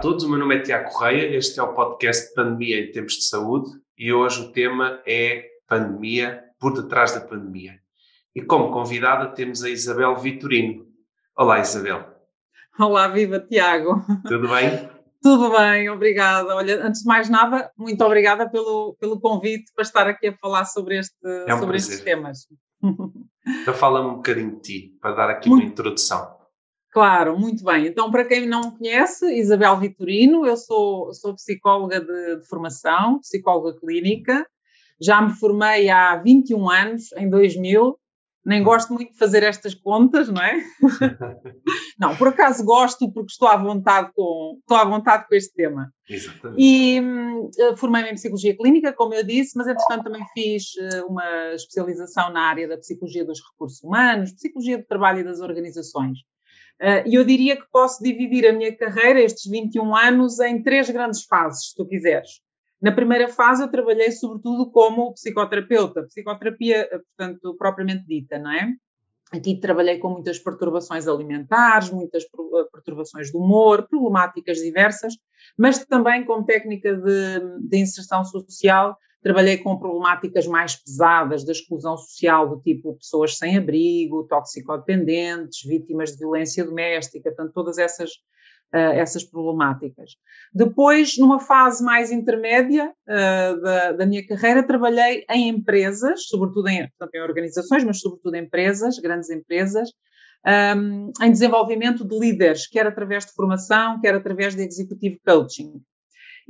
a todos, o meu nome é Tiago Correia, este é o podcast Pandemia em Tempos de Saúde e hoje o tema é Pandemia por detrás da pandemia. E como convidada temos a Isabel Vitorino. Olá Isabel. Olá, viva Tiago. Tudo bem? Tudo bem, obrigada. Olha, antes de mais nada, muito obrigada pelo, pelo convite para estar aqui a falar sobre, este, é um sobre estes temas. Então fala-me um bocadinho de ti, para dar aqui muito, uma introdução. Claro, muito bem. Então, para quem não me conhece, Isabel Vitorino, eu sou, sou psicóloga de, de, formação, psicóloga clínica. Já me formei há 21 anos, em 2000. Nem gosto muito de fazer estas contas, não é? não, por acaso gosto porque estou à vontade com, estou à vontade com este tema. Exatamente. E uh, formei-me em Psicologia Clínica, como eu disse, mas entretanto também fiz uh, uma especialização na área da Psicologia dos Recursos Humanos, Psicologia do Trabalho e das Organizações. Uh, e eu diria que posso dividir a minha carreira, estes 21 anos, em três grandes fases, se tu quiseres. Na primeira fase, eu trabalhei sobretudo como psicoterapeuta, psicoterapia, eh, portanto, propriamente dita, não é? Aqui trabalhei com muitas perturbações alimentares, muitas eh, perturbações do humor, problemáticas diversas, mas também com técnica de, de inserção social Trabalhei com problemáticas mais pesadas da exclusão social, do tipo pessoas sem abrigo, toxicodependentes, vítimas de violência doméstica, portanto, todas essas, uh, essas problemáticas. Depois, numa fase mais intermédia uh, da, da, minha carreira, trabalhei em empresas, sobretudo em, portanto, em organizações, mas sobretudo em empresas, grandes empresas, um, em desenvolvimento de líderes, quer através de formação, quer através de executive coaching.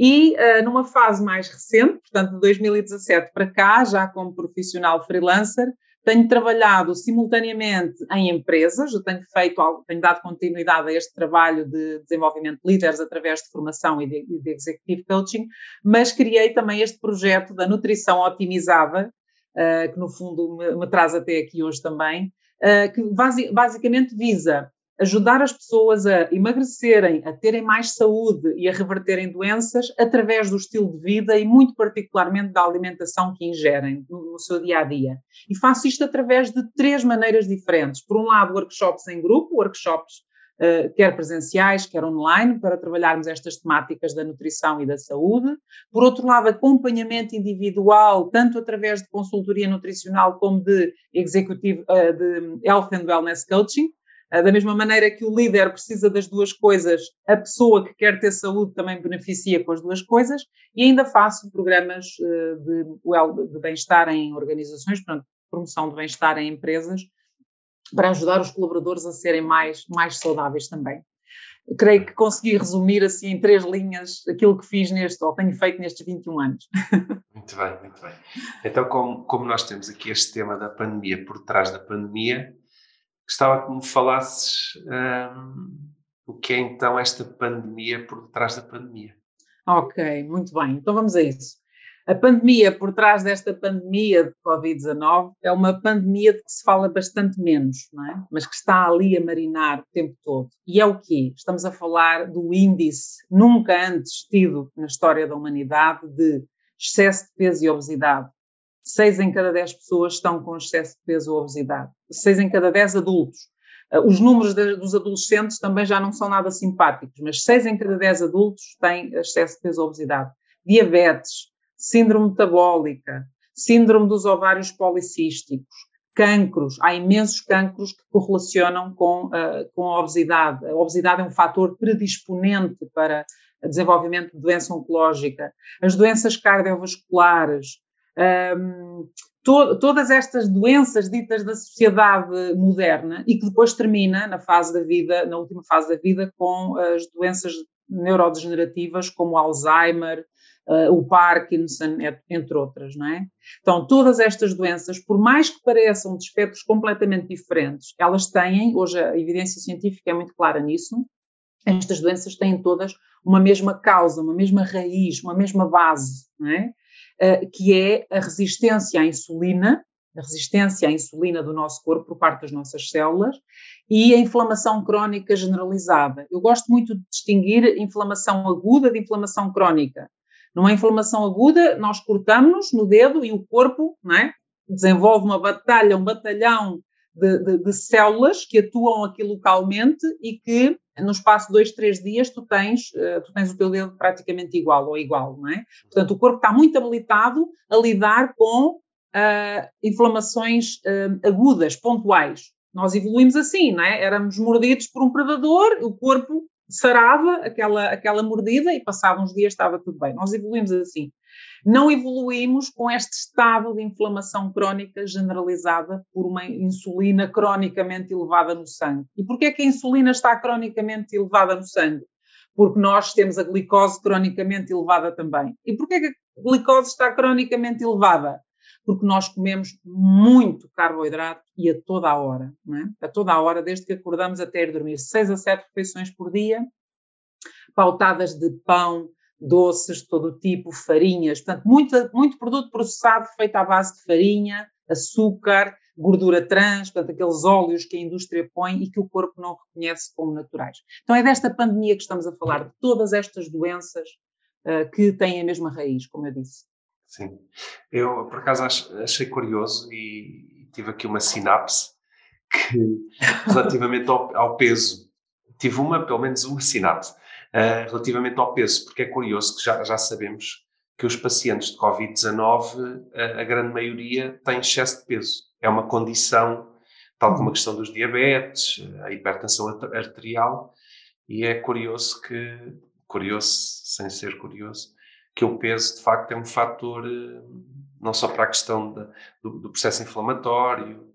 E uh, numa fase mais recente, portanto de 2017 para cá, já como profissional freelancer, tenho trabalhado simultaneamente em empresas, eu tenho feito, tenho dado continuidade a este trabalho de desenvolvimento de líderes através de formação e de, de executive coaching, mas criei também este projeto da nutrição otimizada, uh, que no fundo me, me, traz até aqui hoje também, uh, que basi basicamente visa ajudar as pessoas a emagrecerem, a terem mais saúde e a reverterem doenças através do estilo de vida e, muito particularmente, da alimentação que ingerem no, no, seu dia a dia. E faço isto através de três maneiras diferentes. Por um lado, workshops em grupo, workshops uh, quer presenciais, quer online, para trabalharmos estas temáticas da nutrição e da saúde. Por outro lado, acompanhamento individual, tanto através de consultoria nutricional como de executive, uh, de health and wellness coaching da mesma maneira que o líder precisa das duas coisas, a pessoa que quer ter saúde também beneficia com as duas coisas, e ainda faço programas ah, de, de bem-estar em organizações, portanto, promoção de bem-estar em empresas, para ajudar os colaboradores a serem mais, mais saudáveis também. creio que consegui resumir assim em três linhas aquilo que fiz neste, ou tenho feito nestes 21 anos. Muito bem, muito bem. Então, como, como nós temos aqui este tema da pandemia por trás da pandemia, Gostava que me falasses um, o que é então esta pandemia por detrás da pandemia. Ok, muito bem. Então vamos a isso. A pandemia por trás desta pandemia de Covid-19 é uma pandemia de que se fala bastante menos, é? mas que está ali a marinar o tempo todo. E é o quê? Estamos a falar do índice nunca antes tido na história da humanidade de excesso de peso e obesidade. 6 em cada 10 pessoas estão com excesso de peso ou obesidade. 6 em cada 10 adultos. Uh, os números de, dos adolescentes também já não são nada simpáticos, mas 6 em cada 10 adultos têm excesso de peso ou obesidade. Diabetes, síndrome metabólica, síndrome dos ovários policísticos, cancros. Há imensos cancros que correlacionam com, uh, com a obesidade. A obesidade é um fator predisponente para desenvolvimento de doença oncológica. As doenças cardiovasculares, um, to, todas estas doenças ditas da sociedade moderna e que depois termina na fase da vida, na última fase da vida, com as doenças neurodegenerativas como Alzheimer, uh, o Parkinson, entre outras, não é? Então, todas estas doenças, por mais que pareçam de espectros completamente diferentes, elas têm, hoje a evidência científica é muito clara nisso, estas doenças têm todas uma mesma causa, uma mesma raiz, uma mesma base, não é? Eh, que é a resistência à insulina, a resistência à insulina do nosso corpo por parte das nossas células e a inflamação crónica generalizada. Eu gosto muito de distinguir inflamação aguda de inflamação crónica. Numa inflamação aguda, nós cortamos no dedo e o corpo é? desenvolve uma batalha, um batalhão de, de, de, células que atuam aqui localmente e que no espaço de dois, três dias tu tens, uh, tu tens o teu dedo praticamente igual ou igual, não é? Portanto, o corpo está muito habilitado a lidar com uh, inflamações uh, agudas, pontuais. Nós evoluímos assim, não é? Éramos mordidos por um predador, o corpo sarava aquela, aquela mordida e passava uns dias estava tudo bem. Nós evoluímos assim. Não evoluímos com este estado de inflamação crónica generalizada por uma insulina cronicamente elevada no sangue. E porquê que a insulina está cronicamente elevada no sangue? Porque nós temos a glicose cronicamente elevada também. E porquê que a glicose está cronicamente elevada? Porque nós comemos muito carboidrato e a toda a hora, é? a toda a hora, desde que acordamos até ir dormir, seis a sete refeições por dia, pautadas de pão, doces de todo tipo, farinhas, portanto, muito, muito produto processado feito à base de farinha, açúcar, gordura trans, portanto, aqueles óleos que a indústria põe e que o corpo não reconhece como naturais. Então, é desta pandemia que estamos a falar, de todas estas doenças uh, que têm a mesma raiz, como eu disse. Sim. Eu, por acaso, achei curioso e tive aqui uma sinapse que, relativamente ao, ao peso, tive uma, pelo menos uma sinapse uh, relativamente ao peso, porque é curioso que já, já sabemos que os pacientes de Covid-19, a, a grande maioria, têm excesso de peso. É uma condição, tal como a questão dos diabetes, a hipertensão arterial, e é curioso que, curioso sem ser curioso, que o peso de facto é um fator eh, não só para a questão do, do, processo inflamatório,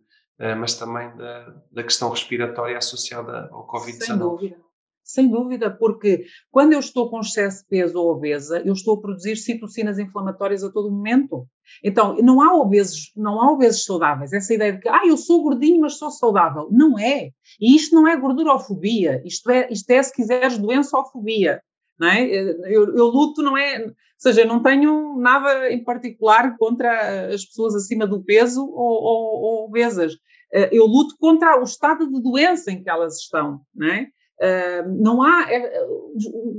mas também da, da questão respiratória associada ao Covid-19. Sem dúvida. Sem dúvida, porque quando eu estou com excesso de peso ou obesa, eu estou a produzir citocinas inflamatórias a todo momento. Então, não há obesos, não há obesos saudáveis. Essa ideia de que, ah, eu sou gordinho, mas sou saudável. Não é. E isto não é gordurofobia. Isto é, isto é se quiseres, doençofobia. Não é? eu, eu luto, não é. Ou seja, não tenho nada em particular contra as pessoas acima do peso ou, ou, ou obesas. Eh, eu luto contra o estado de doença em que elas estão, não é? Uh, não há é,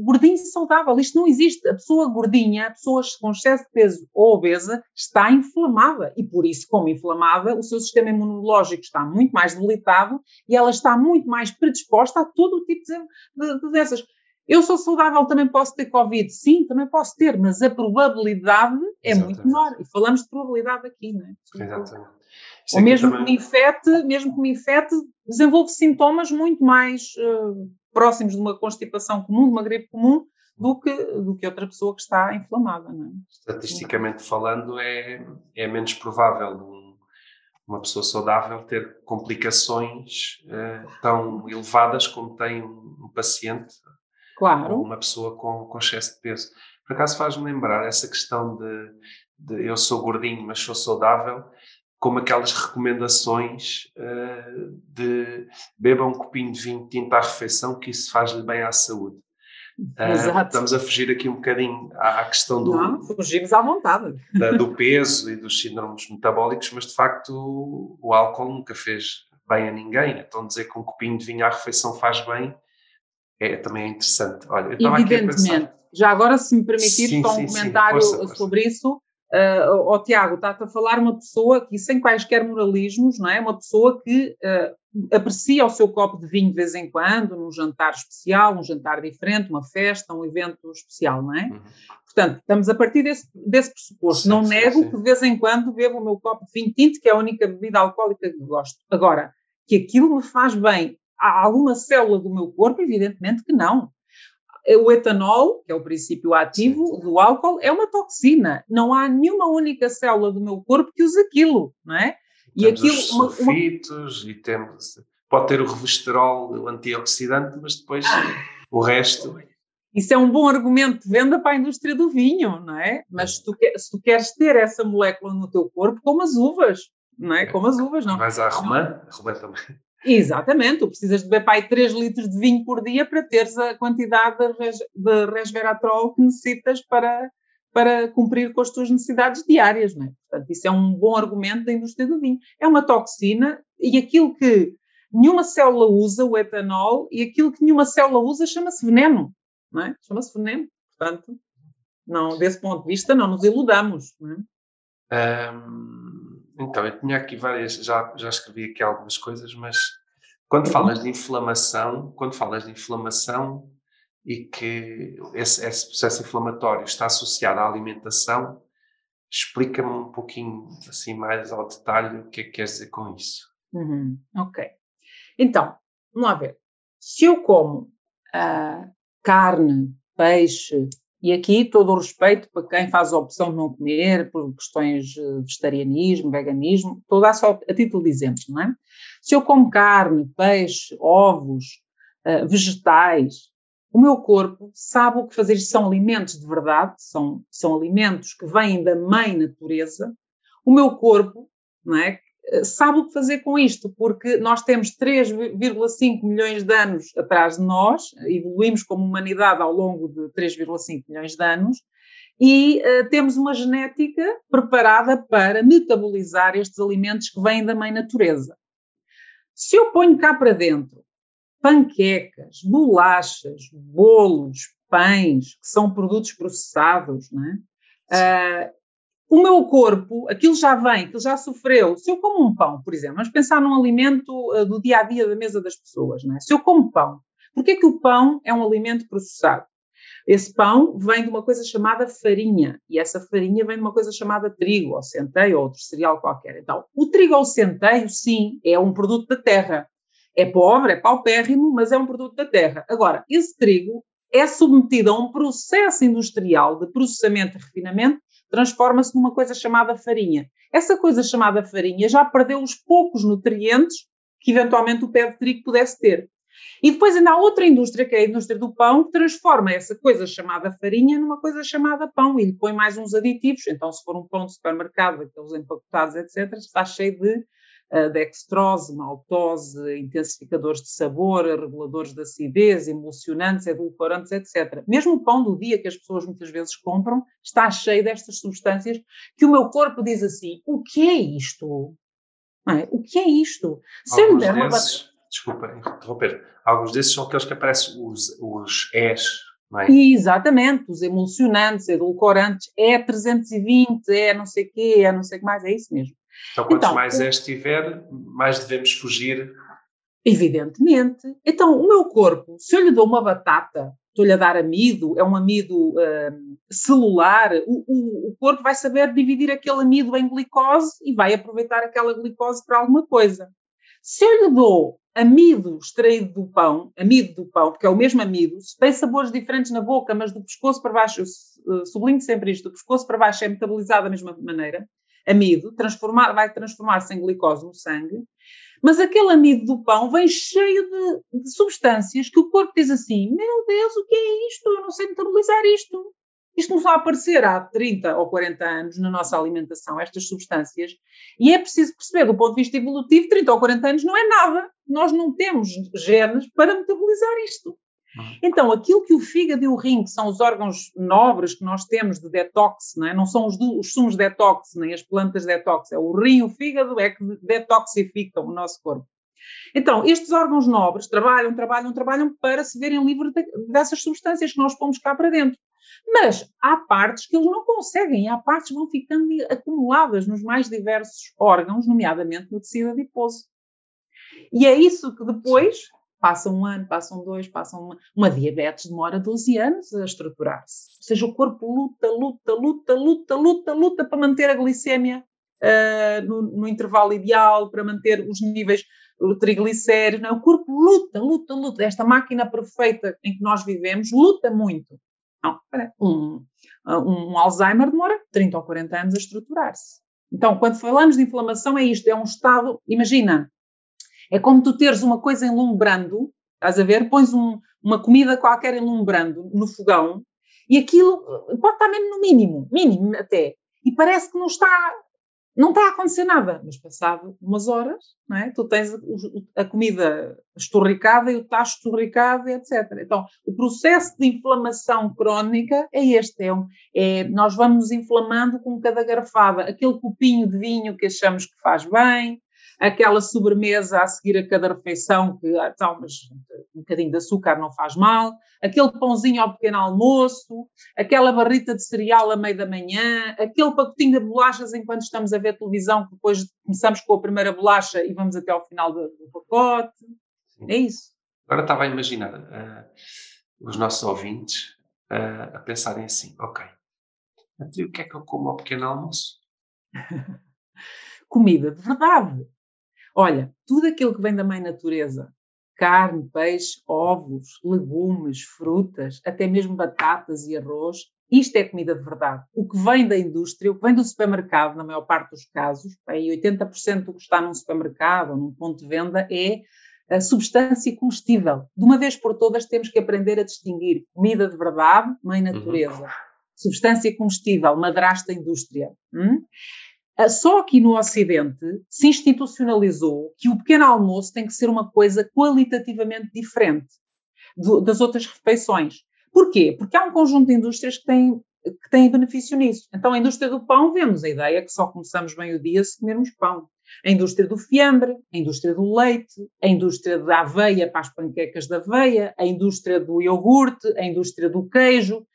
gordinho saudável, isto não existe. A pessoa gordinha, a pessoa com excesso de peso ou obesa, está inflamada e por isso, como inflamada, o seu sistema imunológico está muito mais debilitado e ela está muito mais predisposta a todo o tipo de, de, de doenças. Eu sou saudável, também posso ter Covid? Sim, também posso ter, mas a probabilidade é Exatamente. muito menor. E falamos de probabilidade aqui, não é? Exatamente. Ou mesmo também... que me infete, mesmo que me infete, desenvolve sintomas muito mais uh, próximos de uma constipação comum, de uma gripe comum, do que, do que outra pessoa que está inflamada. Não é? Estatisticamente falando, é, é menos provável um, uma pessoa saudável ter complicações uh, tão elevadas como tem um, um paciente claro. ou uma pessoa com, com excesso de peso. Por acaso faz-me lembrar essa questão de, de eu sou gordinho, mas sou saudável como aquelas recomendações uh, de beba um copinho de vinho tinto à refeição, que isso faz-lhe bem à saúde. Uh, estamos a fugir aqui um bocadinho à, à questão do. Não, fugimos à vontade. Da, do peso e dos síndromes metabólicos, mas de facto o, o álcool nunca fez bem a ninguém. Então dizer que um copinho de vinho à refeição faz bem é também é interessante. Olha, Evidentemente. Já agora, se me permitir, sim, só um sim, comentário sim, força, sobre força. isso uh, oh, Tiago, está-te a falar uma pessoa que, sem quaisquer moralismos, não é? Uma pessoa que uh, aprecia o seu copo de vinho de vez em quando, num jantar especial, um jantar diferente, uma festa, um evento especial, não é? Uhum. Portanto, estamos a partir desse, desse pressuposto. Sim, não sim, nego sim. que de vez em quando bebo o meu copo de vinho tinto, que é a única bebida alcoólica que gosto. Agora, que aquilo me faz bem a alguma célula do meu corpo, evidentemente que não o etanol, que é o princípio ativo do álcool, é uma toxina. Não há nenhuma única célula do meu corpo que use aquilo, não é? E temos aquilo, os sulfitos uma... e temos pode ter o revesterol, o antioxidante, mas depois o resto. Isso é um bom argumento de venda para a indústria do vinho, não é? Mas se tu, quer, se tu queres ter essa molécula no teu corpo, como as uvas, não é? Como as uvas, não. Mas a romã, a romã também. Exatamente, tu precisas de beber pai 3 litros de vinho por dia para teres a quantidade de, de resveratrol que necessitas para, para cumprir com as tuas necessidades diárias, não é? Portanto, isso é um bom argumento da indústria do vinho. É uma toxina e aquilo que nenhuma célula usa, o etanol, e aquilo que nenhuma célula usa chama-se veneno, não é? Chama-se veneno. Portanto, não, desse ponto de vista, não nos iludamos, não é? Um Então, eu tinha aqui várias, já, já escrevi aqui algumas coisas, mas quando falas de inflamação, quando falas de inflamação e que esse, esse processo inflamatório está associado à alimentação, explica-me um pouquinho assim mais ao detalhe o que é que queres dizer com isso. Uhum, ok. Então, vamos lá ver. Se eu como uh, carne, peixe, e aqui todo o respeito para quem faz a opção de não comer por questões de vegetarianismo, veganismo, toda só a título de exemplo, não é? Se eu como carne, peixe, ovos, uh, vegetais, o meu corpo sabe o que fazer. São alimentos de verdade, são, são alimentos que vêm da mãe natureza. O meu corpo, não é? Eh, sabe o que fazer com isto, porque nós temos 3,5 milhões de anos atrás de nós, evoluímos como humanidade ao longo de 3,5 milhões de anos, e uh, temos uma genética preparada para metabolizar estes alimentos que vêm da mãe natureza. Se eu ponho cá para dentro panquecas, bolachas, bolos, pães, que são produtos processados, não é? Uh, o meu corpo, aquilo já vem, aquilo já sofreu. Se eu como um pão, por exemplo, vamos pensar num alimento uh, do dia a dia da mesa das pessoas, não é? Se eu como pão, porquê que o pão é um alimento processado? Esse pão vem de uma coisa chamada farinha, e essa farinha vem de uma coisa chamada trigo, ou centeio, ou outro cereal qualquer. Então, o trigo ou centeio, sim, é um produto da terra. É pobre, é paupérrimo, mas é um produto da terra. Agora, esse trigo é submetido a um processo industrial de processamento e refinamento transforma-se numa coisa chamada farinha. Essa coisa chamada farinha já perdeu os poucos nutrientes que eventualmente o pé de trigo pudesse ter. E depois ainda há outra indústria, que é a indústria do pão, que transforma essa coisa chamada farinha numa coisa chamada pão e lhe põe mais uns aditivos. Então, se for um pão de supermercado, aqueles empacotados, etc., está cheio de dextrose, maltose, intensificadores de sabor, reguladores de acidez, emulsionantes, edulcorantes, etc. Mesmo o pão do dia que as pessoas muitas vezes compram está cheio destas substâncias que o meu corpo diz assim: o que é isto? É? O que é isto? Se Alguns eu der desses, uma... Desculpa interromper. Alguns desses são aqueles que aparecem os, os ES, é? Exatamente, os emulsionantes, edulcorantes, é 320, é não sei o quê, é não sei o que mais, é isso mesmo. Então, quanto então, mais este tiver, mais devemos fugir. Evidentemente. Então, o meu corpo, se eu lhe dou uma batata, estou-lhe a dar amido, é um amido uh, celular, o, o, o, corpo vai saber dividir aquele amido em glicose e vai aproveitar aquela glicose para alguma coisa. Se eu lhe dou amido extraído do pão, amido do pão, porque é o mesmo amido, tem sabores diferentes na boca, mas do pescoço para baixo, eu sublinho sempre isto, do pescoço para baixo é metabolizado da mesma maneira, amido, transformar, vai transformar-se em glicose no sangue, mas aquele amido do pão vem cheio de, de, substâncias que o corpo diz assim: Meu Deus, o que é isto? Eu não sei metabolizar isto. Isto começou a aparecer há 30 ou 40 anos na nossa alimentação, estas substâncias, e é preciso perceber, do ponto de vista evolutivo, 30 ou 40 anos não é nada. Nós não temos genes para metabolizar isto. Uhum. Então, aquilo que o fígado e o rim, que são os órgãos nobres que nós temos de detox, não, é? não são os, os sumos detox, nem as plantas detox, é o rim o fígado é que detoxificam o nosso corpo. Então, estes órgãos nobres trabalham, trabalham, trabalham para se verem livres de, dessas substâncias que nós pomos cá para dentro. Mas há partes que eles não conseguem, há partes que vão ficando acumuladas nos mais diversos órgãos, nomeadamente no tecido adiposo. E é isso que depois Passa um ano, passam dois, passam uma, uma diabetes demora 12 anos a estruturar-se. Ou seja, o corpo luta, luta, luta, luta, luta, luta para manter a glicémia uh, no, no, intervalo ideal, para manter os níveis triglicéridos. Não, é? o corpo luta, luta, luta. Esta máquina perfeita em que nós vivemos luta muito. Não, um, um Alzheimer demora 30 ou 40 anos a estruturar-se. Então, quando falamos de inflamação, é isto: é um estado. Imagina, é como tu teres uma coisa enlumbrando, estás a ver? Pões um, uma comida qualquer enlumbrando no fogão e aquilo pode estar mesmo no mínimo, mínimo até, e parece que não está, não está a acontecer nada, mas passado umas horas, não é? tu tens a comida esturricada e o tacho esturricado, etc. Então, o processo de inflamação crónica é este, é, um, é nós vamos nos inflamando com cada garfada, aquele copinho de vinho que achamos que faz bem, aquela sobremesa a seguir a cada refeição, que então, mas um bocadinho de açúcar não faz mal, aquele pãozinho ao pequeno almoço, aquela barrita de cereal à meia da manhã, aquele pacotinho de bolachas enquanto estamos a ver televisão, que depois começamos com a primeira bolacha e vamos até ao final do, do pacote. Sim. É isso. Agora estava a imaginar uh, os nossos ouvintes uh, a pensarem assim, ok, e o que é que eu como ao pequeno almoço? Comida de verdade. Olha, tudo aquilo que vem da mãe natureza, carne, peixe, ovos, legumes, frutas, até mesmo batatas e arroz, isto é comida de verdade. O que vem da indústria, o que vem do supermercado, na maior parte dos casos, bem, 80% do que está num supermercado ou num ponto de venda é a substância comestível. De uma vez por todas temos que aprender a distinguir comida de verdade, mãe uhum. natureza. Uhum substância comestível, madrasta indústria. Hum? Ah, só aqui no Ocidente se institucionalizou que o pequeno almoço tem que ser uma coisa qualitativamente diferente do, das outras refeições. Porquê? Porque há um conjunto de indústrias que têm, que têm benefício nisso. Então, a indústria do pão, vemos a ideia que só começamos bem o dia se comermos pão. A indústria do fiambre, a indústria do leite, a indústria da aveia para as panquecas da aveia, a indústria do iogurte, a indústria do queijo,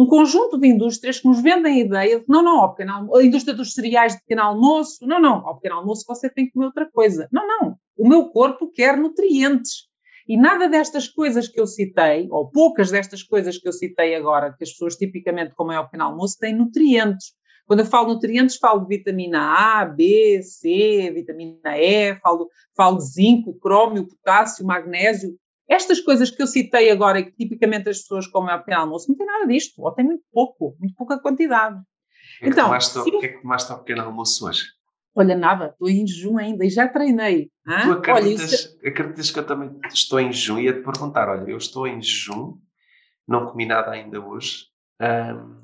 um conjunto de indústrias que nos vendem a ideia de não, não, ao pequeno, a indústria dos cereais de pequeno almoço, não, não, ao pequeno almoço você tem que comer outra coisa. Não, não, o meu corpo quer nutrientes. E nada destas coisas que eu citei, ou poucas destas coisas que eu citei agora, que as pessoas tipicamente comem ao pequeno almoço, têm nutrientes. Quando eu falo nutrientes, falo de vitamina A, B, C, vitamina E, falo, falo de zinco, crômio, potássio, magnésio. Estas coisas que eu citei agora que tipicamente as pessoas comem ao pequeno almoço, não tem nada disto, ou tem muito pouco, muito pouca quantidade. O que, então, é que, é que tomaste ao pequeno almoço hoje? Olha, nada, estou em jejum ainda e já treinei. Hã? Tu acreditas, olha, isso... acreditas que eu também estou em jejum? Ia-te perguntar, olha, eu estou em jejum, não comi nada ainda hoje. Um...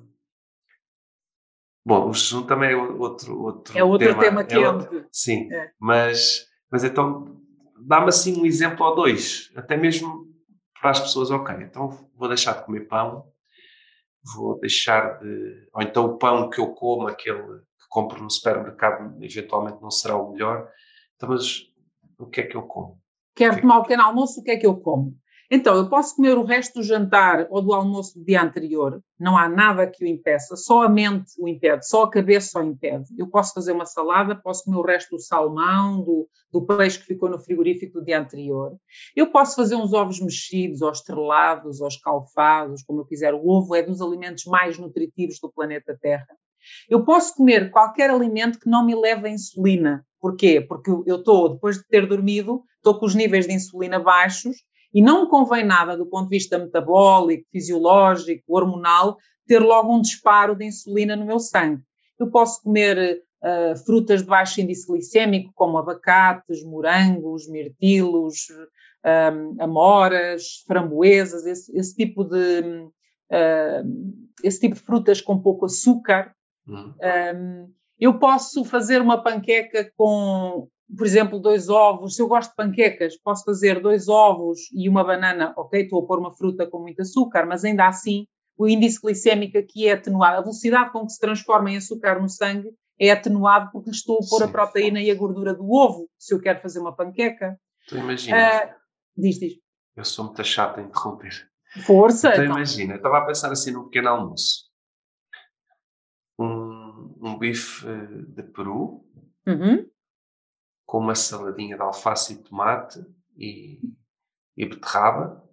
Bom, o jejum também é outro, outro é outro tema, tema que é outro, Sim, é. Mas, mas então dá-me assim um exemplo ou dois, até mesmo para as pessoas, ok, então vou deixar de comer pão, vou deixar de. Ou então o pão que eu como, aquele que compro no supermercado, eventualmente não será o melhor. Então, mas o que é que eu como? Quero que é tomar o pequeno almoço, o que é que eu como? Então, eu posso comer o resto do jantar ou do almoço do dia anterior, não há nada que o impeça, só a mente o impede, só a cabeça o impede. Eu posso fazer uma salada, posso comer o resto do salmão, do, do peixe que ficou no frigorífico do dia anterior. Eu posso fazer uns ovos mexidos, ou estrelados, ou escalfados, como eu quiser. O ovo é dos alimentos mais nutritivos do planeta Terra. Eu posso comer qualquer alimento que não me leve a insulina. Porquê? Porque eu estou, depois de ter dormido, estou com os níveis de insulina baixos e não me convém nada, do ponto de vista metabólico, fisiológico, hormonal, ter logo um disparo de insulina no meu sangue. Eu posso comer uh, frutas de baixo índice glicêmico, como abacates, morangos, mirtilos, um, amoras, framboesas, esse, esse tipo de, uh, esse tipo de frutas com pouco açúcar. Uhum. Um, eu posso fazer uma panqueca com por exemplo, dois ovos, se eu gosto de panquecas, posso fazer dois ovos e uma banana, ok, estou a pôr uma fruta com muito açúcar, mas ainda assim o índice glicémico aqui é atenuado. A velocidade com que se transforma em açúcar no sangue é atenuado porque estou a pôr Sim. a proteína e a gordura do ovo, se eu quero fazer uma panqueca. Tu imagina. Uh, diz, diz. Eu sou muito chata a interromper. Força! Então, então. imagina, eu estava a pensar assim num pequeno almoço. Um, um bife de peru, uhum com uma saladinha de alface e tomate e, e beterraba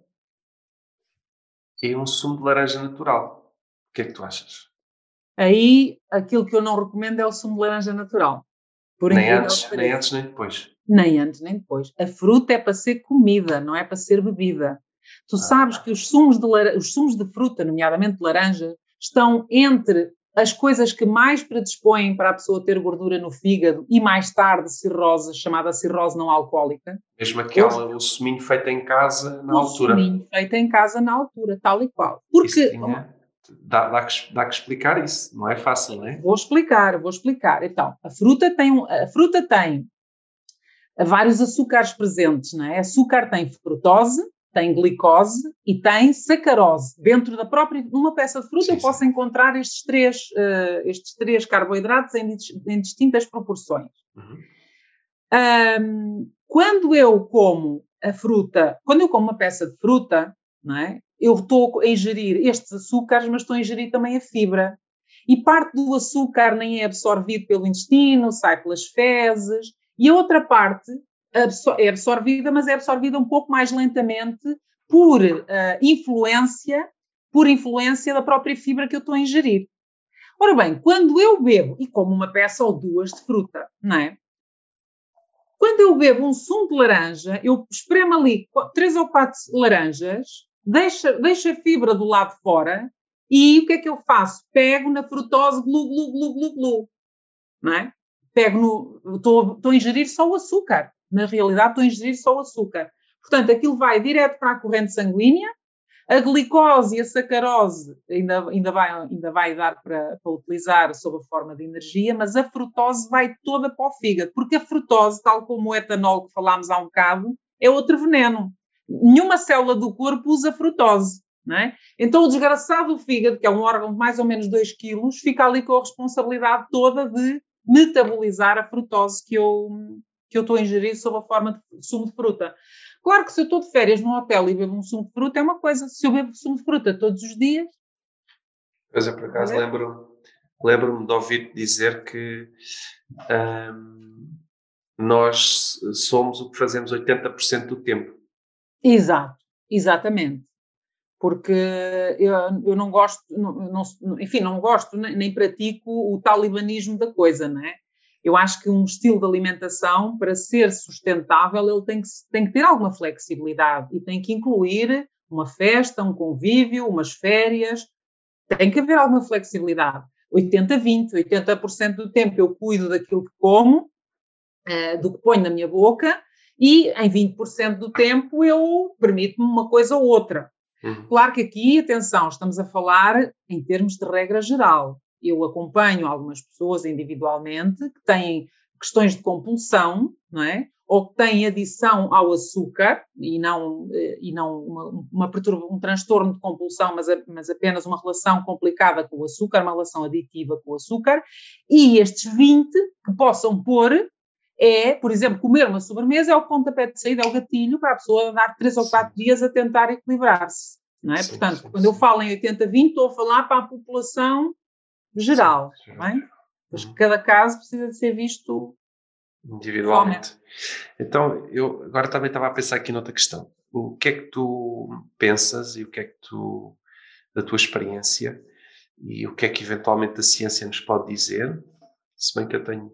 e um sumo de laranja natural. O que é que tu achas? Aí, aquilo que eu não recomendo é o sumo de laranja natural. Por nem, antes, nem antes, nem depois. Nem antes, nem depois. A fruta é para ser comida, não é para ser bebida. Tu ah. sabes que os sumos, de, os sumos de fruta, nomeadamente de laranja, estão entre as coisas que mais predispõem para a pessoa ter gordura no fígado e mais tarde cirrose, chamada cirrose não alcoólica. Mesmo aquela, o suminho feito em casa na o altura. O suminho feito em casa na altura, tal e qual. Porque... Tinha, dá, dá, que, dá que explicar isso, não é fácil, não é? Vou explicar, vou explicar. Então, a fruta tem, a fruta tem vários açúcares presentes, não é? Açúcar tem frutose, tem glicose e tem sacarose. Dentro da própria, numa peça de fruta sim, eu posso sim. encontrar estes três, uh, estes três carboidratos em, em distintas proporções. Uhum. Um, quando eu como a fruta, quando eu como uma peça de fruta, não é? eu estou a ingerir estes açúcares, mas estou a ingerir também a fibra. E parte do açúcar nem é absorvido pelo intestino, sai pelas fezes, e a outra parte é absorvida, mas é absorvida um pouco mais lentamente por uh, influência, por influência da própria fibra que eu estou a ingerir. Ora bem, quando eu bebo, e como uma peça ou duas de fruta, não é? Quando eu bebo um sumo de laranja, eu espremo ali três ou quatro laranjas, deixo, deixo a fibra do lado de fora e o que é que eu faço? Pego na frutose glu, glu, glu, glu, glu. Não é? Pego no. Estou a ingerir só o açúcar. Na realidade, estou a ingerir só o açúcar. Portanto, aquilo vai direto para a corrente sanguínea, a glicose e a sacarose ainda, ainda, vai, ainda vai dar para, para utilizar sob a forma de energia, mas a frutose vai toda para o fígado, porque a frutose, tal como o etanol que falámos há um bocado, é outro veneno. Nenhuma célula do corpo usa frutose. Não é? Então, o desgraçado do fígado, que é um órgão de mais ou menos 2 quilos, fica ali com a responsabilidade toda de metabolizar a frutose que eu, que eu estou a ingerir sob a forma de sumo de fruta. Claro que se eu estou de férias num hotel e bebo um sumo de fruta é uma coisa, se eu bebo sumo de fruta todos os dias. Pois é, por acaso é? lembro-me lembro de ouvir dizer que hum, nós somos o que fazemos 80% do tempo. Exato, exatamente. Porque eu, eu não gosto, não, não, enfim, não gosto nem, nem pratico o talibanismo da coisa, não é? Eu acho que um estilo de alimentação, para ser sustentável, ele tem que, tem que ter alguma flexibilidade e tem que incluir uma festa, um convívio, umas férias, tem que haver alguma flexibilidade. 80-20, 80%, do tempo eu cuido daquilo que como, uh, do que ponho na minha boca, e em 20% do tempo eu permito-me uma coisa ou outra. Uhum. Claro que aqui, atenção, estamos a falar em termos de regra geral eu acompanho algumas pessoas individualmente que têm questões de compulsão, não é? Ou que têm adição ao açúcar e não, eh, e não uma, uma um transtorno de compulsão, mas, mas apenas uma relação complicada com o açúcar, uma relação aditiva com o açúcar, e estes 20 que possam pôr é, por exemplo, comer uma sobremesa é o pontapé de saída, é o gatilho para a pessoa dar 3 ou 4 dias a tentar equilibrar-se. Não é? Portanto, sim, quando sim. eu falo em 80-20, estou a falar para a população geral, sim, não é? Mas uhum. cada caso precisa de ser visto individualmente. Então, eu agora também estava a pensar aqui noutra questão. O que é que tu pensas e o que é que tu, da tua experiência, e o que é que eventualmente a ciência nos pode dizer, se bem que eu tenho,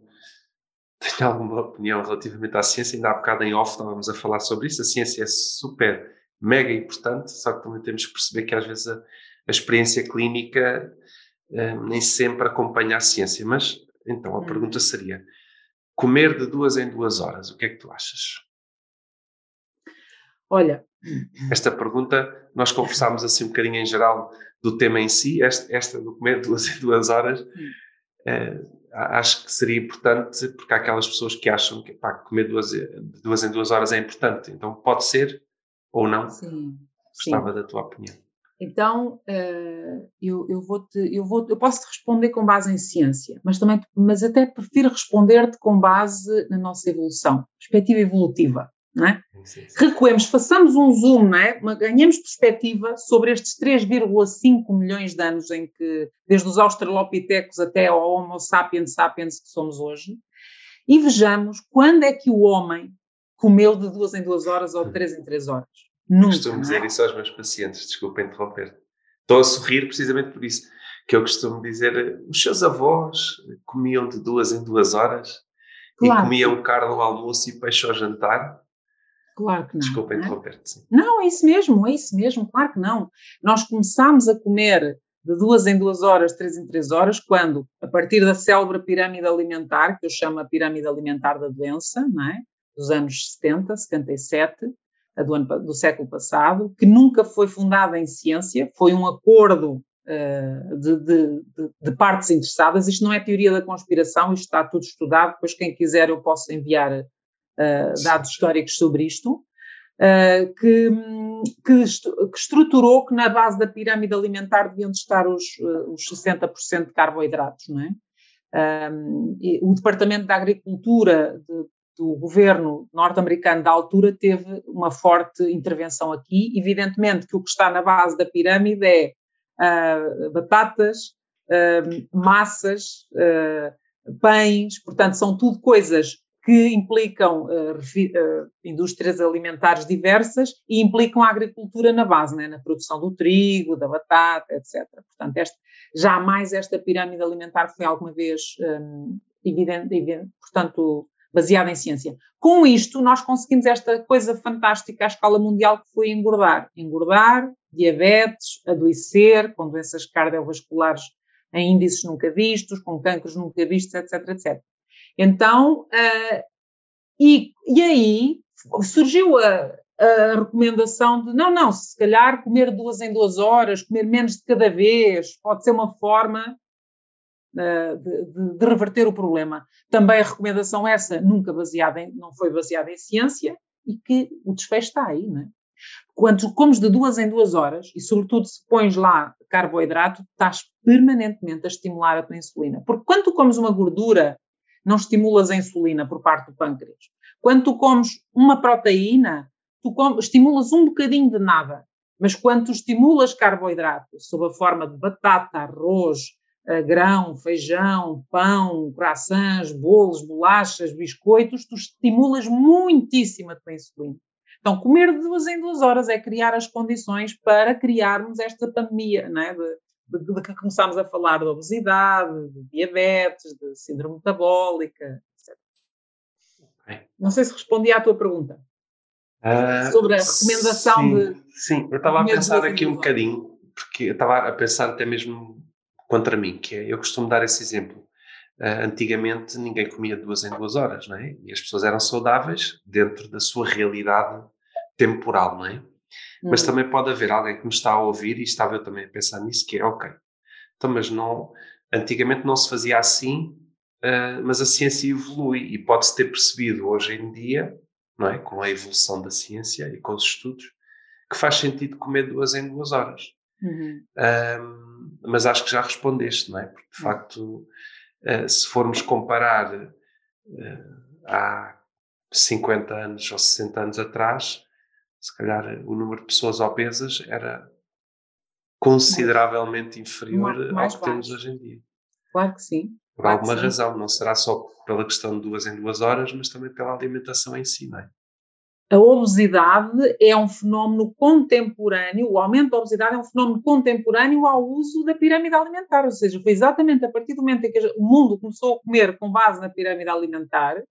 tenho alguma opinião relativamente à ciência, ainda há bocado em off estávamos a falar sobre isso, a ciência é super, mega importante, só que também temos que perceber que às vezes a, a experiência clínica eh, nem sempre acompanha a ciência. Mas então a hum. pergunta seria: comer de duas em duas horas, o que é que tu achas? Olha. Esta pergunta, nós conversámos assim um bocadinho em geral do tema em si, esta, esta do comer de duas em duas horas. Eh, acho que seria importante, porque há aquelas pessoas que acham que pá, comer duas, de duas em duas horas é importante. Então pode ser ou não. Sim. Gostava sim. da tua opinião. Então, uh, eu, eu, vou -te, eu, vou eu posso te responder com base em ciência, mas, também, mas até prefiro responder-te com base na nossa evolução, perspectiva evolutiva. Não é? Sim, sim. Recuemos, façamos um zoom, não é? ganhemos perspectiva sobre estes 3,5 milhões de anos em que, desde os australopitecos até ao Homo sapiens sapiens que somos hoje, e vejamos quando é que o homem comeu de duas em duas horas ou de três em três horas. Nunca, costumo dizer isso aos meus pacientes, desculpa interromper. Estou a sorrir precisamente por isso, que eu costumo dizer, os seus avós comiam de duas em duas horas claro. e comiam carne ao almoço e peixe ao jantar. Claro que não. Desculpa é? interromper-te. Não, é isso mesmo, é isso mesmo, claro que não. Nós começámos a comer de duas em duas horas, três em três horas, quando, a partir da célebre pirâmide alimentar, que eu chamo a pirâmide alimentar da doença, não é? dos anos 70, 77, a do, ano, do século passado, que nunca foi fundada em ciência, foi um acordo uh, de, de, de, partes interessadas. Isto não é teoria da conspiração, isto está tudo estudado, depois quem quiser eu posso enviar uh, dados históricos sobre isto, uh, que, que, que, estruturou que na base da pirâmide alimentar deviam estar os, os 60% de carboidratos, não é? Um, o Departamento da Agricultura de, o governo norte-americano da altura teve uma forte intervenção aqui. Evidentemente que o que está na base da pirâmide é uh, batatas, uh, massas, uh, pães, portanto, são tudo coisas que implicam indústrias alimentares diversas e implicam a agricultura na base, né? na produção do trigo, da batata, etc. Portanto, este, jamais esta pirâmide alimentar foi alguma vez um, evidente, evidente, portanto, baseada em ciência. Com isto, nós conseguimos esta coisa fantástica à escala mundial que foi engordar. Engordar, diabetes, adoecer, com doenças cardiovasculares em índices nunca vistos, com cancros nunca vistos, etc, etc. Então, uh, e, e aí surgiu a, a recomendação de não, não, se calhar comer duas em duas horas, comer menos de cada vez, pode ser uma forma de, de, de, reverter o problema. Também a recomendação essa, nunca baseada em, não foi baseada em ciência e que o desfecho está aí, não é? Quando comes de duas em duas horas e sobretudo se pões lá carboidrato, estás permanentemente a estimular a tua insulina. Porque quando tu comes uma gordura, não estimulas a insulina por parte do pâncreas. Quando tu comes uma proteína, tu comes, estimulas um bocadinho de nada. Mas quando tu estimulas carboidrato sob a forma de batata, arroz, grão, feijão, pão, croissants, bolos, bolachas, biscoitos, tu estimulas muitíssimo a tua insulina. Então, comer de duas em duas horas é criar as condições para criarmos esta pandemia, não é? de, de, de que começámos a falar de obesidade, de diabetes, de síndrome metabólica, etc. Não sei se respondi à tua pergunta. Uh, sobre a recomendação sim, de. Sim, eu estava a pensar aqui um bocadinho, porque eu estava a pensar até mesmo contra mim, que é, eu costumo dar esse exemplo. Uh, antigamente ninguém comia duas em duas horas, não é? E as pessoas eram saudáveis dentro da sua realidade temporal, não é? Hum. Mas também pode haver alguém que me está a ouvir e estava eu também a pensar nisso, que é, ok, então mas não, antigamente não se fazia assim, uh, mas a ciência evolui e pode-se ter percebido hoje em dia, não é? Com a evolução da ciência e com os estudos, que faz sentido comer duas em duas horas. Uhum. Um, mas acho que já respondeste, não é? Porque de facto, uh, se formos comparar uh, há 50 anos ou 60 anos atrás, se calhar o número de pessoas obesas era consideravelmente inferior mais, mais ao que temos hoje em dia. Claro que sim. Por claro alguma razão, não será só pela questão de duas em duas horas, mas também pela alimentação em si, não é? A obesidade é um fenómeno contemporâneo, o aumento da obesidade é um fenómeno contemporâneo ao uso da pirâmide alimentar, ou seja, foi exatamente a partir do momento em que o mundo começou a comer com base na pirâmide alimentar,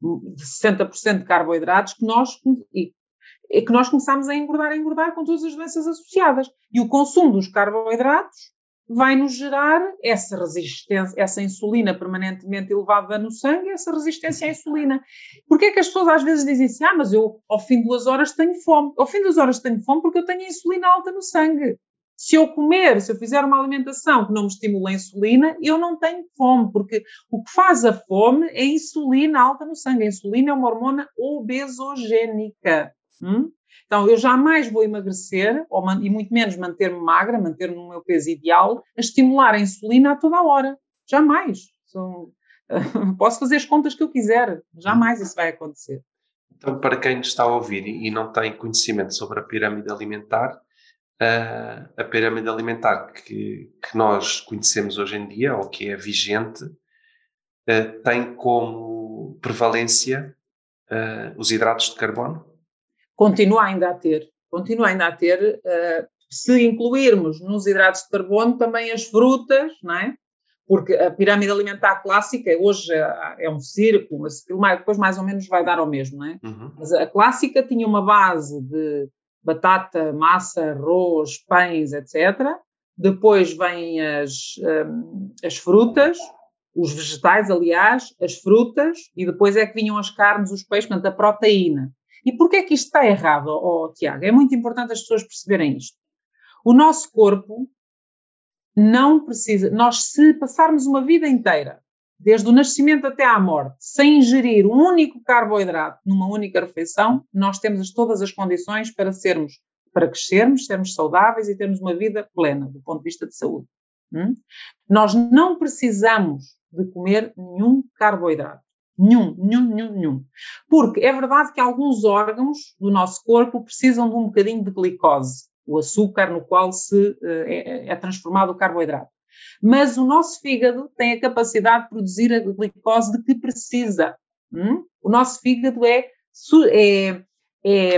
de 60% de carboidratos, que nós, que nós começámos a engordar, a engordar com todas as doenças associadas. E o consumo dos carboidratos vai nos gerar essa resistência, essa insulina permanentemente elevada no sangue, essa resistência à insulina. Porquê é que as pessoas às vezes dizem assim, ah, mas eu ao fim de duas horas tenho fome. Ao fim de duas horas tenho fome porque eu tenho a insulina alta no sangue. Se eu comer, se eu fizer uma alimentação que não me estimula a insulina, eu não tenho fome, porque o que faz a fome é a insulina alta no sangue. A insulina é uma hormona obesogénica. Hum? Então, eu jamais vou emagrecer, ou, e muito menos manter-me magra, manter-me no meu peso ideal, a estimular a insulina a toda a hora. Jamais. Sou, posso fazer as contas que eu quiser, jamais isso vai acontecer. Então, para quem está a ouvir e não tem conhecimento sobre a pirâmide alimentar, a pirâmide alimentar que, que nós conhecemos hoje em dia, ou que é vigente, tem como prevalência os hidratos de carbono? Continua ainda a ter, continua ainda a ter, uh, se incluirmos nos hidratos de carbono também as frutas, não é? Porque a pirâmide alimentar clássica, hoje é, é um círculo, mas depois mais ou menos vai dar ao mesmo, não é? Uhum. Mas a clássica tinha uma base de batata, massa, arroz, pães, etc. Depois vêm as, um, as frutas, os vegetais, aliás, as frutas, e depois é que vinham as carnes, os peixes, portanto, a proteína. E porquê é que isto está errado, oh, Tiago? É muito importante as pessoas perceberem isto. O nosso corpo não precisa, nós se passarmos uma vida inteira, desde o nascimento até à morte, sem ingerir um único carboidrato numa única refeição, nós temos todas as condições para sermos, para crescermos, sermos saudáveis e termos uma vida plena, do ponto de vista de saúde. Hum? Nós não precisamos de comer nenhum carboidrato. Nenhum, nenhum, nenhum, nenhum. Porque é verdade que alguns órgãos do nosso corpo precisam de um bocadinho de glicose, o açúcar no qual se uh, é, é, transformado o carboidrato. Mas o nosso fígado tem a capacidade de produzir a glicose de que precisa. Hum? O nosso fígado é, é, é,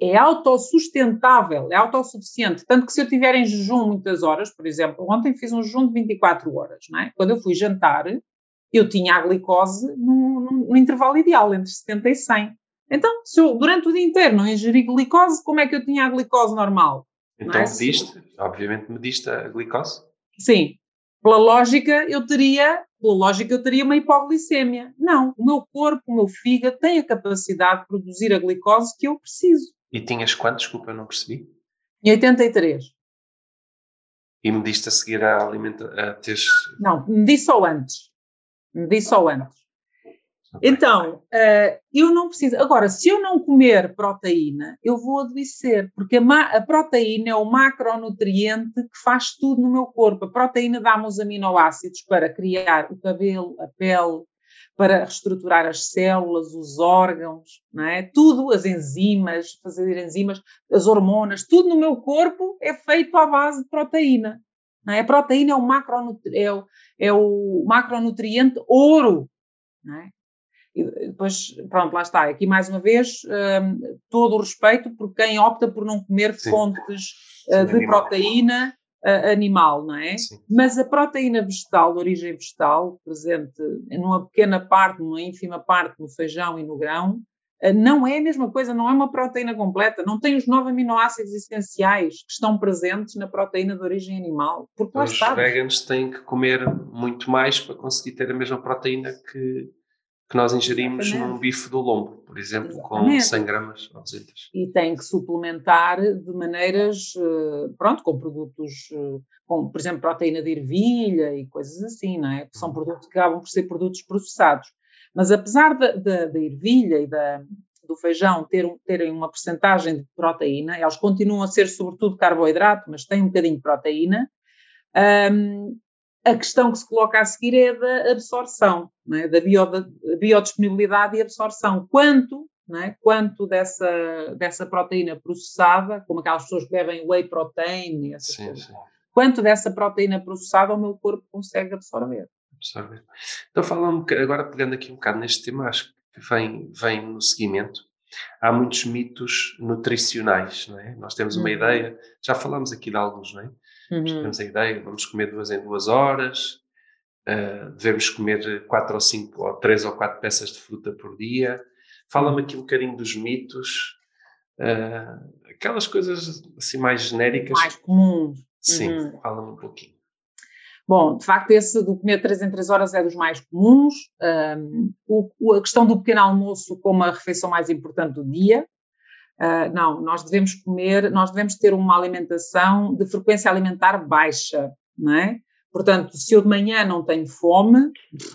é autossustentável, é autossuficiente. Tanto que se eu estiver em jejum muitas horas, por exemplo, ontem fiz um jejum de 24 horas, não é? Quando eu fui jantar, eu tinha a glicose no, intervalo ideal, entre 70 e 100. Então, se eu durante o dia inteiro não ingeri glicose, como é que eu tinha a glicose normal? Então, é? mediste, obviamente mediste a glicose? Sim. Pela lógica, eu teria, pela lógica, eu teria uma hipoglicemia. Não, o meu corpo, o meu fígado tem a capacidade de produzir a glicose que eu preciso. E tinhas quanto? Desculpa, eu não percebi. Em 83. E mediste a seguir a alimentação, a teres... Não, medi só antes. Medi só antes. Então, uh, eu não preciso. Agora, se eu não comer proteína, eu vou adoecer, porque a, a, proteína é o macronutriente que faz tudo no meu corpo. A proteína dá-me os aminoácidos para criar o cabelo, a pele, para reestruturar as células, os órgãos, não é? Tudo, as enzimas, fazer enzimas, as hormonas, tudo no meu corpo é feito à base de proteína. É? A proteína é o, macronutri é o, é o macronutriente ouro. É? E depois, pronto, lá está. Aqui mais uma vez, um, todo o respeito por quem opta por não comer Sim. fontes uh, de animal. proteína uh, animal, não é? Sim. Mas a proteína vegetal, de origem vegetal, presente numa pequena parte, numa ínfima parte no feijão e no grão, não é a mesma coisa, não é uma proteína completa, não tem os nove aminoácidos essenciais que estão presentes na proteína de origem animal. Porque lá os está. veganos têm que comer muito mais para conseguir ter a mesma proteína que que nós ingerimos Exatamente. num bife do lombo, por exemplo, Exatamente. com 100 gramas ou 200. E tem que suplementar de maneiras, eh, pronto, com produtos, eh, com, por exemplo, proteína de ervilha e coisas assim, não é? Que são produtos que acabam por ser produtos processados. Mas apesar da, da, da ervilha e da, do feijão ter, terem uma porcentagem de proteína, elas continuam a ser sobretudo carboidrato, mas têm um bocadinho de proteína, um, a questão que se coloca a seguir é da absorção, é? da bio, biodisponibilidade e absorção. Quanto, é? quanto dessa, dessa proteína processada, como aquelas pessoas que bebem whey protein, essas sim, coisas, sim. quanto dessa proteína processada o meu corpo consegue absorver. Então, falando agora pegando aqui um bocado neste tema, acho que vem, vem no seguimento. Há muitos mitos nutricionais, não é? Nós temos uma uhum. ideia, já falamos aqui de alguns, não é? Uhum. Temos a ideia, vamos comer duas em duas horas, uh, devemos comer quatro ou cinco, ou três ou quatro peças de fruta por dia. Fala-me aqui um bocadinho dos mitos, uh, aquelas coisas assim mais genéricas. Mais comuns. Sim, uhum. fala-me um pouquinho. Bom, de facto, esse do comer 3 em 3 horas é dos mais comuns. Um, o, a questão do pequeno almoço como a refeição mais importante do dia. Uh, não, nós devemos comer, nós devemos ter uma alimentação de frequência alimentar baixa, não é? Portanto, se eu de manhã não tenho fome,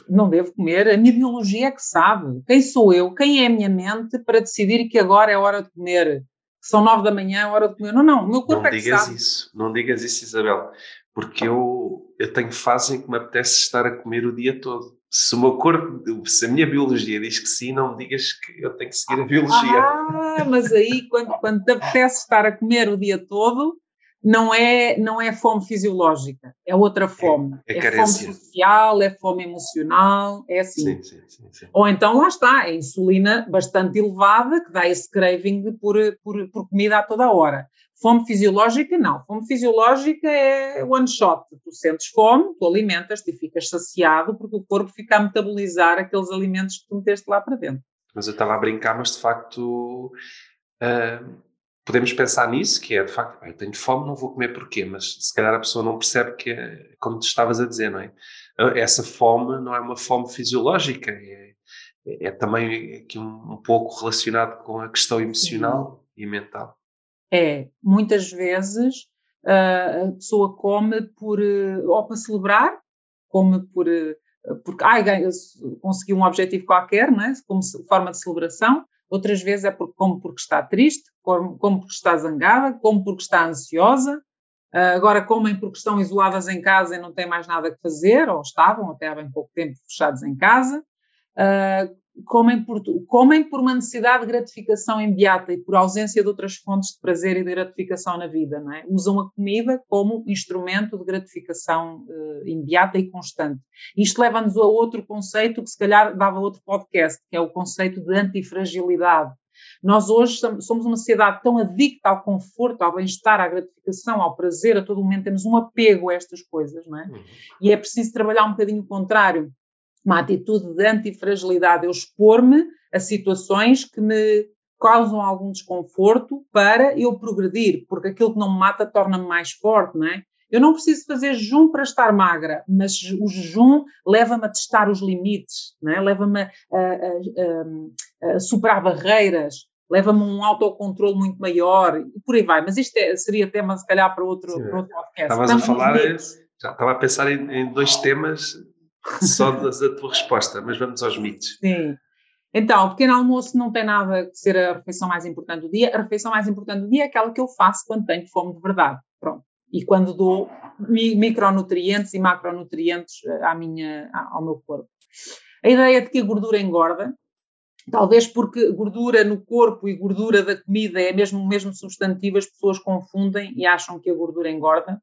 não devo comer. A minha biologia é que sabe. Quem sou eu? Quem é a minha mente para decidir que agora é hora de comer? São nove da manhã, é hora de comer. Não, não, o meu corpo não é que digas sabe. isso, não digas isso, Isabel, porque eu, eu tenho fases em que me apetece estar a comer o dia todo se o meu corpo, se a minha biologia diz que sim, não me digas que eu tenho que seguir a biologia. Ah, mas aí quando, quando te apetece estar a comer o dia todo, não é, não é fome fisiológica, é outra fome. É, é, é fome social, é fome emocional, é assim. Sim, sim, sim, Ou então lá está, a insulina bastante elevada, que dá esse craving por, por, por comida a toda hora. Fome fisiológica, não. Fome fisiológica é one shot. Tu sentes fome, tu alimentas-te e ficas saciado porque o corpo fica a metabolizar aqueles alimentos que tu meteste lá para dentro. Mas eu estava a brincar, mas de facto uh, podemos pensar nisso, que é de facto, eu tenho fome, não vou comer porquê, mas se calhar a pessoa não percebe que é como tu estavas a dizer, não é? Essa fome não é uma fome fisiológica, é, é também aqui um, um pouco relacionado com a questão emocional uhum. e mental é, muitas vezes, a pessoa come por, uh, ou para celebrar, come por, uh, porque ai, conseguiu um objetivo qualquer, não é? como forma de celebração, outras vezes é porque, como porque está triste, como, como porque está zangada, como porque está ansiosa, uh, agora comem porque estão isoladas em casa e não têm mais nada que fazer, ou estavam até há bem pouco tempo fechados em casa, uh, comem por, comem por uma necessidade de gratificação imediata e por ausência de outras fontes de prazer e de gratificação na vida, não é? Usam a comida como instrumento de gratificação uh, imediata e constante. Isto leva-nos a outro conceito que se calhar dava outro podcast, que é o conceito de antifragilidade. Nós hoje somos uma sociedade tão adicta ao conforto, ao bem-estar, à gratificação, ao prazer, a todo momento temos um apego a estas coisas, não é? Uhum. E é preciso trabalhar um bocadinho o contrário, uma atitude de antifragilidade, eu expor-me a situações que me causam algum desconforto para eu progredir, porque aquilo que não me mata torna-me mais forte, não é? Eu não preciso fazer jejum para estar magra, mas o jejum leva-me a testar os limites, é? leva-me a, a, a, a, superar barreiras, leva-me a um autocontrole muito maior e por aí vai. Mas isto é, seria tema, se calhar, para outro, para outro podcast. Estavas a falar, já estava a pensar em, em dois temas só da, tua resposta, mas vamos aos mitos. Sim. Então, o pequeno almoço não tem nada que ser a refeição mais importante do dia. A refeição mais importante do dia é aquela que eu faço quando tenho fome de verdade. Pronto e quando dou micronutrientes e macronutrientes eh, à minha, ao meu corpo. A ideia de que a gordura engorda, talvez porque gordura no corpo e gordura da comida é mesmo o mesmo substantivo, as pessoas confundem e acham que a gordura engorda.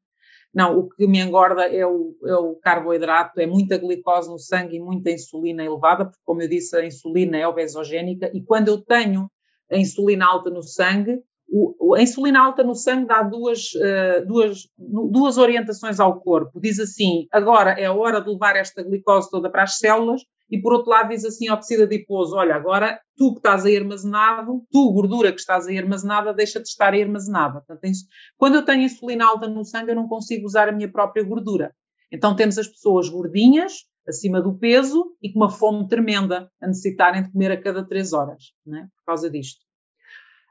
Não, o que me engorda é o, é o, carboidrato, é muita glicose no sangue e muita insulina elevada, porque, como eu disse, a insulina é obesogénica, e quando eu tenho a insulina alta no sangue, o, a insulina alta no sangue dá duas, uh, duas, duas orientações ao corpo. Diz assim: agora é a hora de levar esta glicose toda para as células, e por outro lado diz assim ao tecido adiposo: olha, agora tu que estás aí armazenado, tu, gordura que estás aí armazenada, deixa de estar aí armazenada. Portanto, quando eu tenho insulina alta no sangue, eu não consigo usar a minha própria gordura. Então temos as pessoas gordinhas, acima do peso e com uma fome tremenda, a necessitarem de comer a cada três horas, né, por causa disto.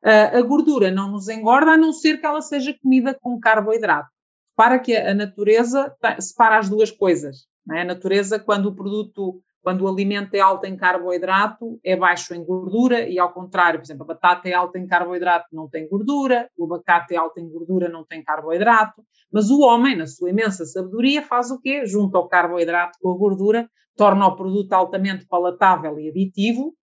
Uh, a gordura não nos engorda a não ser que ela seja comida com carboidrato. Para que a natureza separa as duas coisas. É? A natureza, quando o produto, quando o alimento é alto em carboidrato, é baixo em gordura, e ao contrário, por exemplo, a batata é alta em carboidrato, não tem gordura, o abacate é alto em gordura, não tem carboidrato, mas o homem, na sua imensa sabedoria, faz o quê? Junta o carboidrato com a gordura, torna o produto altamente palatável e aditivo,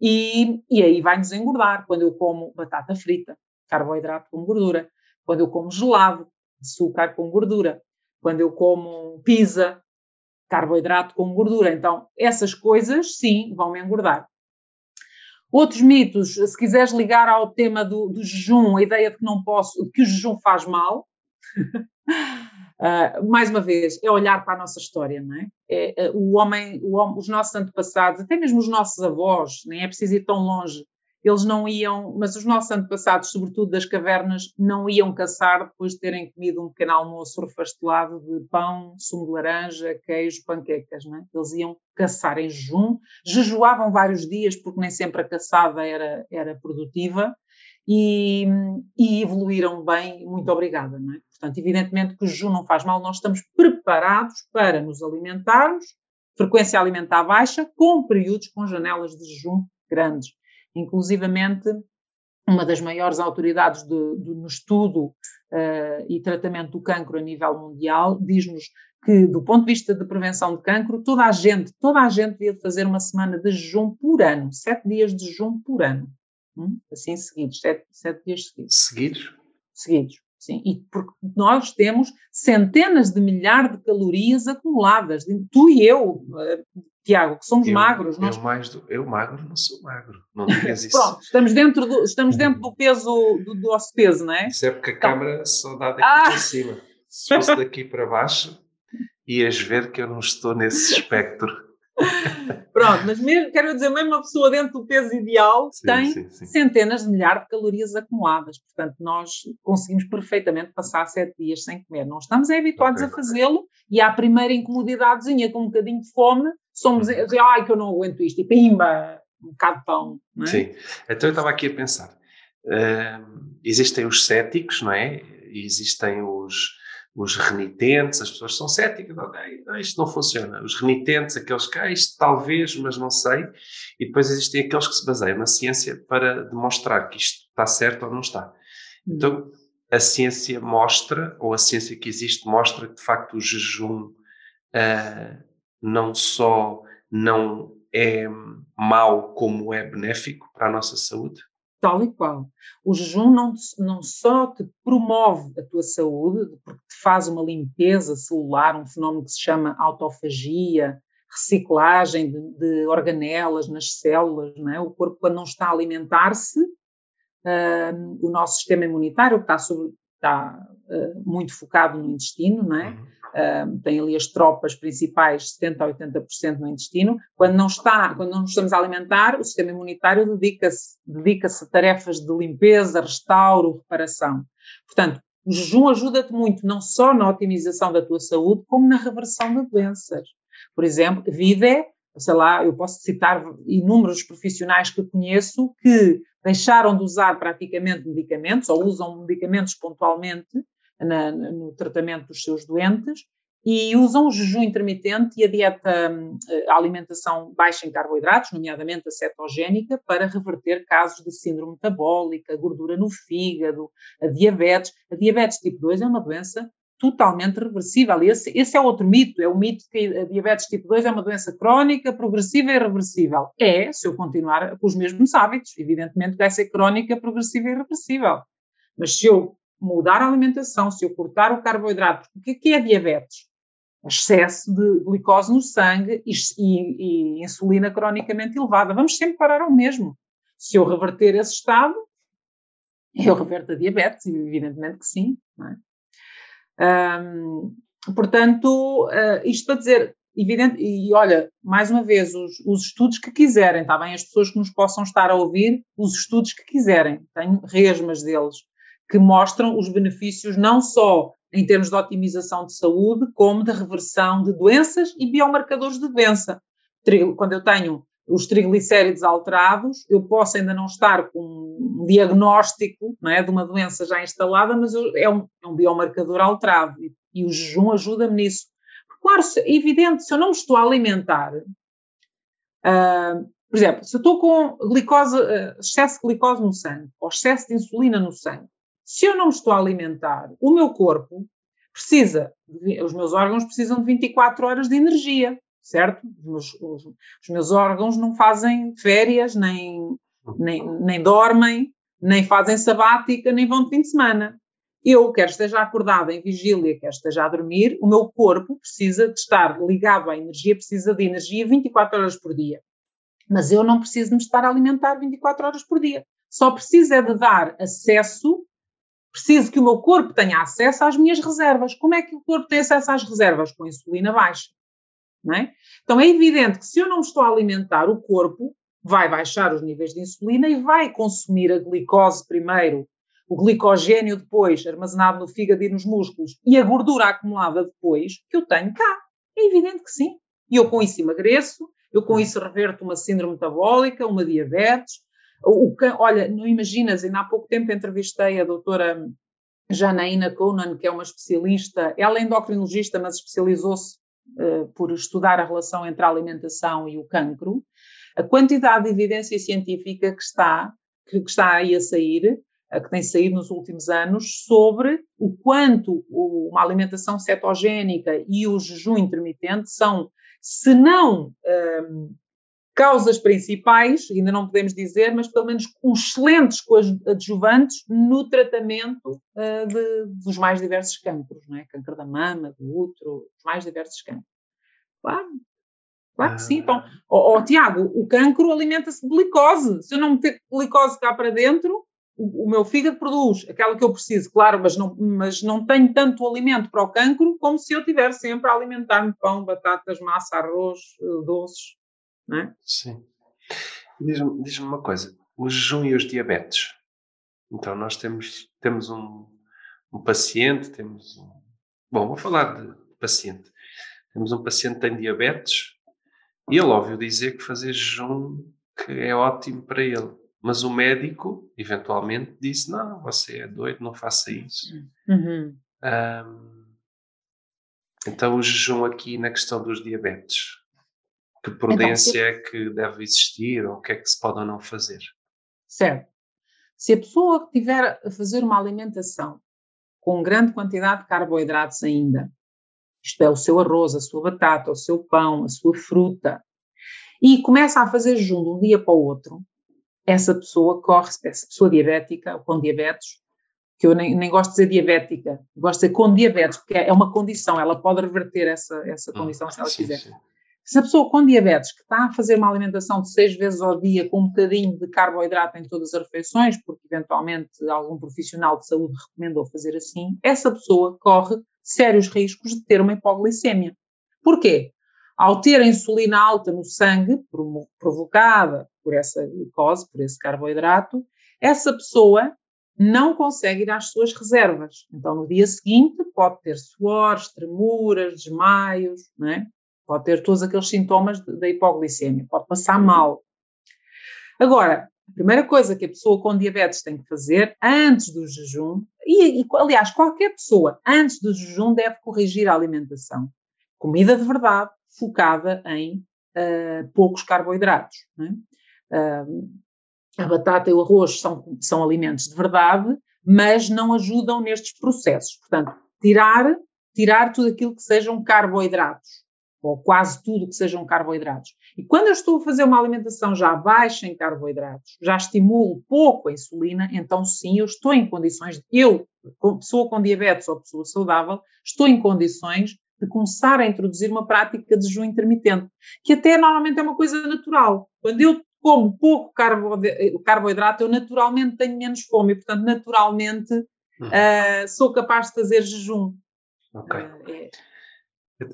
e, e aí vai-nos engordar. Quando eu como batata frita, carboidrato com gordura, quando eu como gelado, açúcar com gordura, quando eu como pizza, carboidrato com gordura. Então, essas coisas, sim, vão me engordar. Outros mitos, se quiseres ligar ao tema do, do jejum, a ideia de que não posso, que o jejum faz mal, Uh, mais uma vez, é olhar para a nossa história, não é? é uh, o, homem, o homem, os nossos antepassados, até mesmo os nossos avós, nem é preciso ir tão longe, eles não iam, mas os nossos antepassados, sobretudo das cavernas, não iam caçar depois de terem comido um pequeno almoço refastelado de pão, sumo de laranja, queijo, panquecas, não é? Eles iam caçar em jejum, jejuavam vários dias, porque nem sempre a caçada era, era produtiva, e, e evoluíram bem, muito obrigada, não é? Portanto, evidentemente que o jejum não faz mal, nós estamos preparados para nos alimentarmos, frequência alimentar baixa, com períodos com janelas de jejum grandes. Inclusivamente, uma das maiores autoridades de, de, no estudo uh, e tratamento do cancro a nível mundial diz-nos que, do ponto de vista de prevenção de cancro, toda a gente, toda a gente devia fazer uma semana de jejum por ano, sete dias de jejum por ano. Hum? Assim seguidos, sete, sete dias seguidos. Seguidos? Seguidos. Sim, e porque nós temos centenas de milhares de calorias acumuladas, tu e eu, eh, Tiago, que somos eu, magros. Nós... Eu, mais do, eu magro não sou magro, não digas isso. Pronto, estamos dentro do, estamos dentro do peso, do, do nosso peso, não é? Isso é porque a então... câmara só dá daqui ah! para cima. Se fosse daqui para baixo, ias ver que eu não estou nesse espectro. Pronto, mas mesmo, quero dizer, mesmo uma pessoa dentro do peso ideal sim, tem sim, sim. centenas de milhares de calorias acumuladas. Portanto, nós conseguimos perfeitamente passar sete dias sem comer. Não estamos é habituados okay. a fazê-lo e à primeira incomodidadezinha com um bocadinho de fome, somos, uhum. ai que eu não aguento isto, e pimba, um bocado de pão. É? Sim, então eu estava aqui a pensar. Uh, existem os céticos, não é? E existem os os renitentes, as pessoas são céticas, ok, isto não funciona. Os renitentes, aqueles que, ah, isto talvez, mas não sei. E depois existem aqueles que se baseiam na ciência para demonstrar que isto está certo ou não está. Uhum. Então, a ciência mostra, ou a ciência que existe mostra que, de facto, o jejum uh, não só não é mau como é benéfico para a nossa saúde? Tal e qual. O jejum não, não só te promove a tua saúde, porque te faz uma limpeza celular, um fenómeno que se chama autofagia, reciclagem de, de organelas nas células, não é? O corpo, quando não está a alimentar-se, uh, o nosso sistema imunitário, que está, sobre, está uh, muito focado no intestino, não é? Uhum. Uh, tem ali as tropas principais, 70% a 80% no intestino. Quando não está, quando não nos estamos a alimentar, o sistema imunitário dedica-se dedica a tarefas de limpeza, restauro, reparação. Portanto, o jejum ajuda-te muito, não só na otimização da tua saúde, como na reversão de doenças. Por exemplo, vida, sei lá, eu posso citar inúmeros profissionais que conheço que deixaram de usar praticamente medicamentos ou usam medicamentos pontualmente na, no tratamento dos seus doentes e usam o jejum intermitente e a dieta, a alimentação baixa em carboidratos, nomeadamente a cetogénica, para reverter casos de síndrome metabólica, gordura no fígado, a diabetes. A diabetes tipo 2 é uma doença totalmente reversível. Esse, esse é outro mito, é o mito que a diabetes tipo 2 é uma doença crónica, progressiva e reversível. É, se eu continuar com os mesmos hábitos, evidentemente vai ser crónica, progressiva e reversível. Mas se eu mudar a alimentação, se eu cortar o carboidrato, o que é, diabetes? Excesso de glicose no sangue e, e, e insulina cronicamente elevada. Vamos sempre parar ao mesmo. Se eu reverter esse estado, eu reverto a diabetes, evidentemente que sim. É? Portanto, uh, isto para dizer, evidente, e olha, mais uma vez, os, os, estudos que quiserem, está bem? As pessoas que nos possam estar a ouvir, os estudos que quiserem, tenho resmas deles, que mostram os benefícios não só em termos de otimização de saúde, como de reversão de doenças e biomarcadores de doença. Quando eu tenho os triglicéridos alterados, eu posso ainda não estar com um diagnóstico não é, de uma doença já instalada, mas é um, é um biomarcador alterado e, e o jejum ajuda-me nisso. Claro, é evidente, se eu não me estou a alimentar, uh, por exemplo, se eu estou com glicose, uh, excesso de glicose no sangue ou excesso de insulina no sangue, se eu não estou a alimentar, o meu corpo precisa, os meus órgãos precisam de 24 horas de energia certo? Os meus, os, os meus órgãos não fazem férias, nem, nem, nem dormem, nem fazem sabática, nem vão de fim de semana. Eu, quer esteja acordada em vigília, quer esteja a dormir, o meu corpo precisa de estar ligado à energia, precisa de energia 24 horas por dia. Mas eu não preciso me estar a alimentar 24 horas por dia. Só preciso é de dar acesso, preciso que o meu corpo tenha acesso às minhas reservas. Como é que o corpo tem acesso às reservas? Com insulina baixa. É? Então é evidente que se eu não me estou a alimentar, o corpo vai baixar os níveis de insulina e vai consumir a glicose primeiro, o glicogênio depois, armazenado no fígado e nos músculos, e a gordura acumulada depois, que eu tenho cá. É evidente que sim. E eu com isso emagreço, eu com isso reverto uma síndrome metabólica, uma diabetes. O, olha, não imaginas, ainda há pouco tempo entrevistei a doutora Janaína Conan, que é uma especialista, ela é endocrinologista, mas especializou-se uh, por estudar a relação entre a alimentação e o cancro, a quantidade de evidência científica que está, que, que está aí a sair, uh, que tem saído nos últimos anos, sobre o quanto uma alimentação cetogénica e o jejum intermitente são, se não um, causas principais, ainda não podemos dizer, mas pelo menos excelentes coadjuvantes no tratamento uh, de, dos mais diversos cancros, não é? Câncer da mama, do útero, os mais diversos cancros. Claro, claro que sim. Então, oh, oh, Tiago, o cancro alimenta-se de glicose. Se eu não meter glicose cá para dentro, o, o, meu fígado produz aquela que eu preciso, claro, mas não, mas não tenho tanto alimento para o cancro como se eu tivesse sempre a alimentar-me pão, batatas, massa, arroz, eh, doces não é? Sim. Diz-me diz uma coisa, o jejum e os diabetes. Então nós temos, temos um, um paciente, temos um... Bom, vou falar de paciente. Temos um paciente que tem diabetes e ele ouviu dizer que fazer jejum que é ótimo para ele. Mas o médico, eventualmente, disse: Não, você é doido, não faça isso. Uhum. Um, então, o jejum aqui na questão dos diabetes. Que prudência então, é que deve existir ou o que é que se pode ou não fazer? Certo. Se a pessoa tiver a fazer uma alimentação com grande quantidade de carboidratos ainda, isto é, o seu arroz, a sua batata, o seu pão, a sua fruta, e começa a fazer jejum de um dia para o outro, essa pessoa corre, essa pessoa diabética ou com diabetes, que eu nem, nem gosto de dizer diabética, gosto de dizer com diabetes, porque é uma condição, ela pode reverter essa, essa hum, condição se ela sim, quiser. Sim. Se a pessoa com diabetes que está a fazer uma alimentação de seis vezes ao dia com um bocadinho de carboidrato em todas as refeições, porque eventualmente algum profissional de saúde recomendou fazer assim, essa pessoa corre sérios riscos de ter uma hipoglicemia. Porquê? Ao ter a insulina alta no sangue, provocada por essa glicose, por esse carboidrato, essa pessoa não consegue ir às suas reservas. Então, no dia seguinte, pode ter suores, tremuras, desmaios, não é? Pode ter todos aqueles sintomas da hipoglicemia, pode passar mal. Agora, a primeira coisa que a pessoa com diabetes tem que fazer antes do jejum, e, e aliás, qualquer pessoa antes do jejum deve corrigir a alimentação. Comida de verdade, focada em uh, poucos carboidratos. Uh, a batata e o arroz são, são alimentos de verdade, mas não ajudam nestes processos. Portanto, tirar, tirar tudo aquilo que sejam carboidratos ou quase tudo que sejam carboidratos. E quando eu estou a fazer uma alimentação já baixa em carboidratos, já estimulo pouco a insulina, então sim, eu estou em condições, eu, pessoa com diabetes ou pessoa saudável, estou em condições de começar a introduzir uma prática de jejum intermitente, que até normalmente é uma coisa natural. Quando eu como pouco carboidrato, eu naturalmente tenho menos fome e, portanto, naturalmente uhum. uh, sou capaz de fazer jejum. Ok. Uh, é,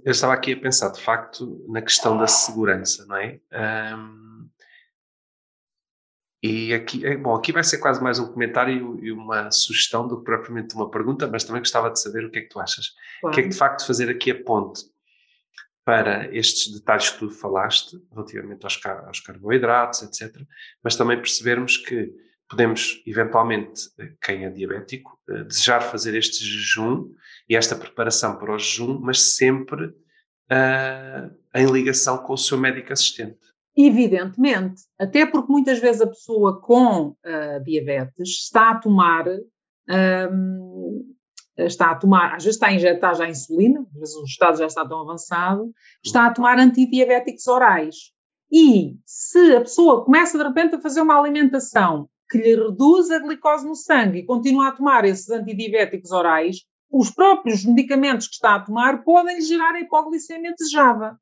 eu estava aqui a pensar, de facto, na questão da segurança, não é? Um, e aqui, é, bom, aqui vai ser quase mais um comentário e uma sugestão do que propriamente uma pergunta, mas também gostava de saber o que é que tu achas. Claro. O que é que de facto fazer aqui a ponte para estes detalhes que tu falaste, relativamente aos, car aos carboidratos, etc., mas também percebermos que podemos, eventualmente, quem é diabético, eh, desejar fazer este jejum e esta preparação para o jejum, mas sempre uh, em ligação com o seu médico assistente. Evidentemente, até porque muitas vezes a pessoa com uh, diabetes está a tomar, um, está a tomar, às vezes está a injetar já insulina, às vezes o estado já está tão avançado, está a tomar antidiabéticos orais. E se a pessoa começa de repente a fazer uma alimentação que lhe reduz a glicose no sangue e continua a tomar esses antidiabéticos orais, os próprios medicamentos que está a tomar podem gerar a hipoglicemia desejada.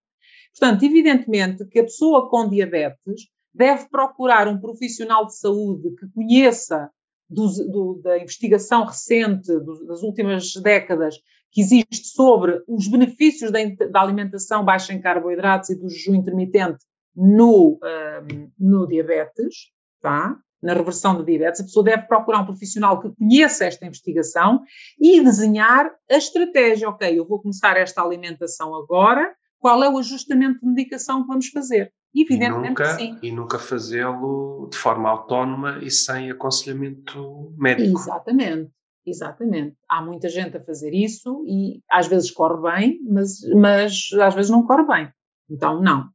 Portanto, evidentemente que a pessoa com diabetes deve procurar um profissional de saúde que conheça do, do, da investigação recente do, das últimas décadas que existe sobre os benefícios da, da, alimentação baixa em carboidratos e do jejum intermitente no, um, no diabetes, tá? Na reversão de diabetes, a pessoa deve procurar um profissional que conheça esta investigação e desenhar a estratégia. Ok, eu vou começar esta alimentação agora, qual é o ajustamento de medicação que vamos fazer? Evidentemente e nunca, sim. E nunca fazê-lo de forma autónoma e sem aconselhamento médico. Exatamente, exatamente. Há muita gente a fazer isso e às vezes corre bem, mas, mas às vezes não corre bem. Então, não.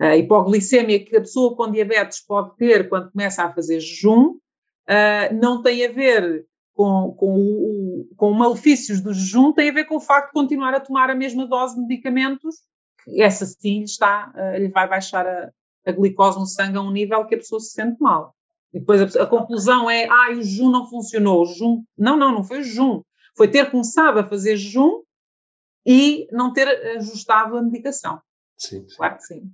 A hipoglicemia que a pessoa com diabetes pode ter quando começa a fazer jejum uh, não tem a ver com, com, o, com malefícios do jejum, tem a ver com o facto de continuar a tomar a mesma dose de medicamentos, que essa sim está, uh, lhe vai baixar a, a, glicose no sangue a um nível que a pessoa se sente mal. E depois a, a conclusão é, ah, o jejum não funcionou, o jejum... Não, não, não foi o jejum. Foi ter começado a fazer jejum e não ter ajustado a medicação. Sim, sim. Claro que sim.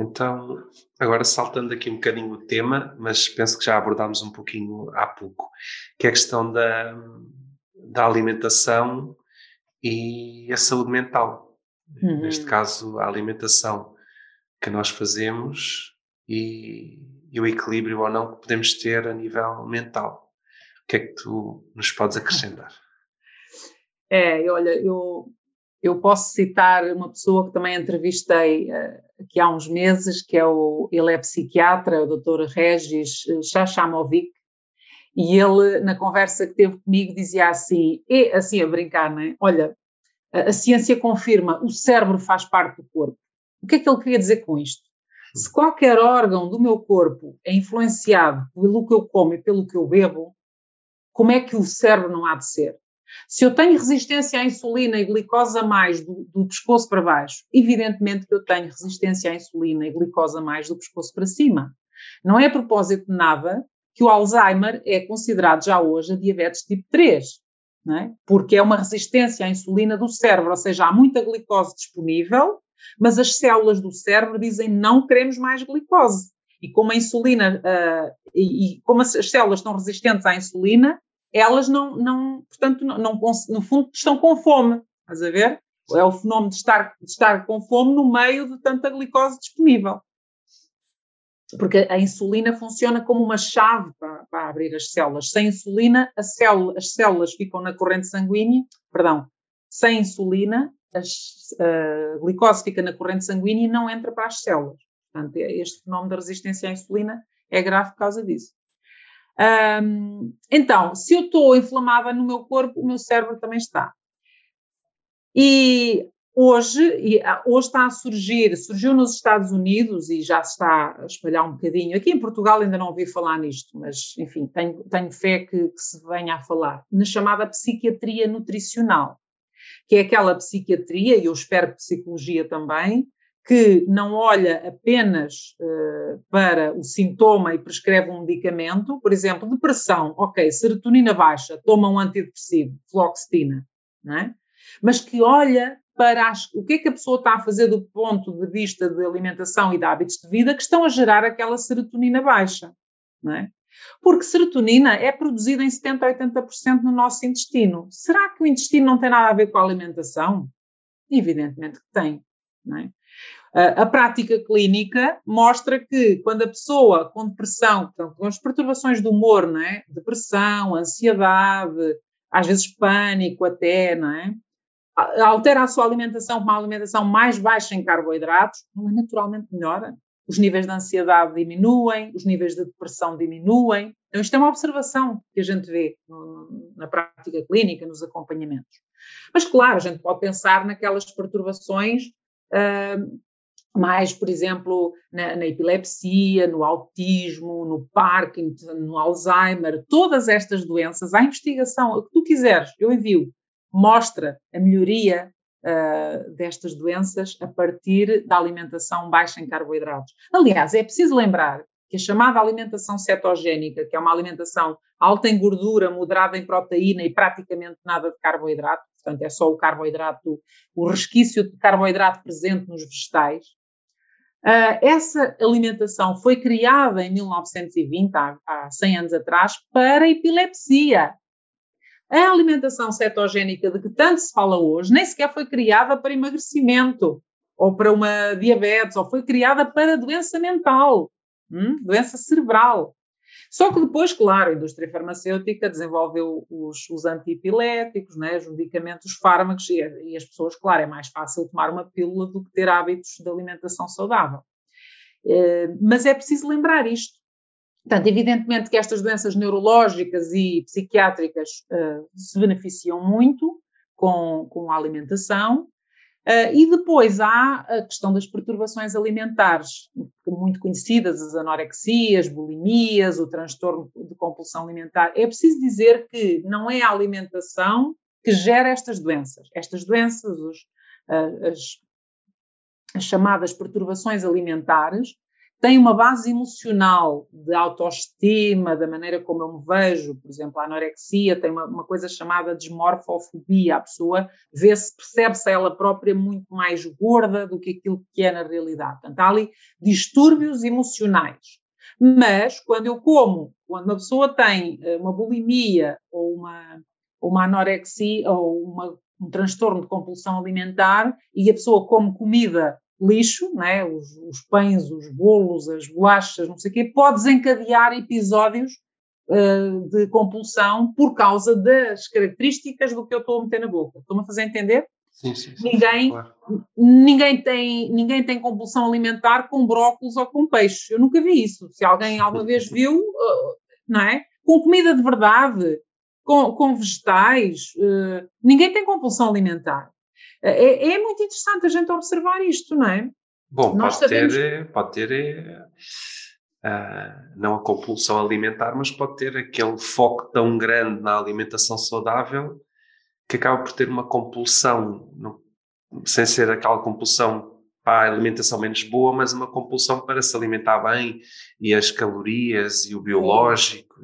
Então, agora saltando aqui um bocadinho o tema, mas penso que já abordámos um pouquinho há pouco, que é a questão da, da alimentação e a saúde mental. Uhum. Neste caso, a alimentação que nós fazemos e, e, o equilíbrio ou não que podemos ter a nível mental. O que é que tu nos podes acrescentar? É, olha, eu eu posso citar uma pessoa que também entrevistei aqui há uns meses, que é o, ele é psiquiatra, o Dr. Regis Chachamovic, e ele, na conversa que teve comigo, dizia assim, e assim a brincar, não é? Olha, a, a ciência confirma, o cérebro faz parte do corpo. O que é que ele queria dizer com isto? Se qualquer órgão do meu corpo é influenciado pelo que eu como e pelo que eu bebo, como é que o cérebro não há de ser? Se eu tenho resistência à insulina e glicose a mais do, do, pescoço para baixo, evidentemente que eu tenho resistência à insulina e glicose a mais do pescoço para cima. Não é a propósito de nada que o Alzheimer é considerado já hoje a diabetes tipo 3, é? porque é uma resistência à insulina do cérebro, ou seja, há muita glicose disponível, mas as células do cérebro dizem não queremos mais glicose. E como a insulina, uh, e, e, como as células estão resistentes à insulina, elas não, não portanto, não, não, no fundo estão com fome, estás a ver? É o fenómeno de estar, de estar com fome no meio de tanta glicose disponível. Porque a insulina funciona como uma chave para, para abrir as células. Sem insulina, célula, as células ficam na corrente sanguínea, perdão, sem insulina, a glicose fica na corrente sanguínea e não entra para as células. Portanto, este fenómeno da resistência à insulina é grave por causa disso. Um, então, se eu estou inflamada no meu corpo, o meu cérebro também está. E hoje, e ah, hoje está a surgir, surgiu nos Estados Unidos e já se está a espalhar um bocadinho. Aqui em Portugal ainda não ouvi falar nisto, mas enfim, tenho, tenho fé que, que se venha a falar, na chamada psiquiatria nutricional, que é aquela psiquiatria, e eu espero psicologia também, que não olha apenas uh, para o sintoma e prescreve um medicamento, por exemplo, depressão, ok, serotonina baixa, toma um antidepressivo, fluoxetina, não é? mas que olha para as, o que é que a pessoa está a fazer do ponto de vista de alimentação e de hábitos de vida que estão a gerar aquela serotonina baixa, não é? Porque serotonina é produzida em 70% a 80% no nosso intestino. Será que o intestino não tem nada a ver com a alimentação? Evidentemente que tem. Não é? A prática clínica mostra que quando a pessoa com depressão, portanto, com as perturbações do humor, não é? depressão, ansiedade, às vezes pânico até, não é? altera a sua alimentação com uma alimentação mais baixa em carboidratos, ela naturalmente melhora. Os níveis de ansiedade diminuem, os níveis de depressão diminuem. Então, isto é uma observação que a gente vê na prática clínica, nos acompanhamentos. Mas, claro, a gente pode pensar naquelas perturbações uh, mais, por exemplo, na, na, epilepsia, no autismo, no Parkinson, no Alzheimer, todas estas doenças, há investigação, o que tu quiseres, eu envio, mostra a melhoria uh, destas doenças a partir da alimentação baixa em carboidratos. Aliás, é preciso lembrar que a chamada alimentação cetogénica, que é uma alimentação alta em gordura, moderada em proteína e praticamente nada de carboidrato, portanto é só o carboidrato, o resquício de carboidrato presente nos vegetais, Uh, essa alimentação foi criada em 1920, há, há 100 anos atrás, para epilepsia. A alimentação cetogénica de que tanto se fala hoje nem sequer foi criada para emagrecimento ou para uma diabetes, ou foi criada para doença mental, hum? doença cerebral. Só que depois, claro, a indústria farmacêutica desenvolveu os, os antiepiléticos, né, os medicamentos, os fármacos, e, e, as pessoas, claro, é mais fácil tomar uma pílula do que ter hábitos de alimentação saudável. É, mas é preciso lembrar isto. Portanto, evidentemente que estas doenças neurológicas e psiquiátricas uh, se beneficiam muito com, com a alimentação, Uh, e depois há a questão das perturbações alimentares, muito conhecidas, as anorexias, bulimias, o transtorno de compulsão alimentar. É preciso dizer que não é a alimentação que gera estas doenças. Estas doenças, os, uh, as, as chamadas perturbações alimentares, tem uma base emocional de autoestima, da maneira como eu me vejo, por exemplo, a anorexia tem uma, uma coisa chamada desmorfofobia, a pessoa vê-se, percebe-se ela própria muito mais gorda do que aquilo que é na realidade. Portanto, há ali distúrbios emocionais. Mas, quando eu como, quando uma pessoa tem eh, uma bulimia ou uma, uma anorexia ou uma, um transtorno de compulsão alimentar e a pessoa come comida lixo, né? os, os pães, os bolos, as bolachas, não sei o quê, pode desencadear episódios uh, de compulsão por causa das características do que eu estou a meter na boca. Estou-me a fazer entender? Sim, sim, sim, ninguém, claro. ninguém, tem, ninguém tem compulsão alimentar com brócolis ou com peixe. Eu nunca vi isso. Se alguém alguma vez viu, uh, não é? Com comida de verdade, com, com vegetais, uh, ninguém tem compulsão alimentar. É, é, muito interessante a gente observar isto, não é? Bom, Nós pode, sabemos... ter, pode ter uh, não a compulsão alimentar, mas pode ter aquele foco tão grande na alimentação saudável que acaba por ter uma compulsão, não, sem ser aquela compulsão para a alimentação menos boa, mas uma compulsão para se alimentar bem e as calorias e o biológico.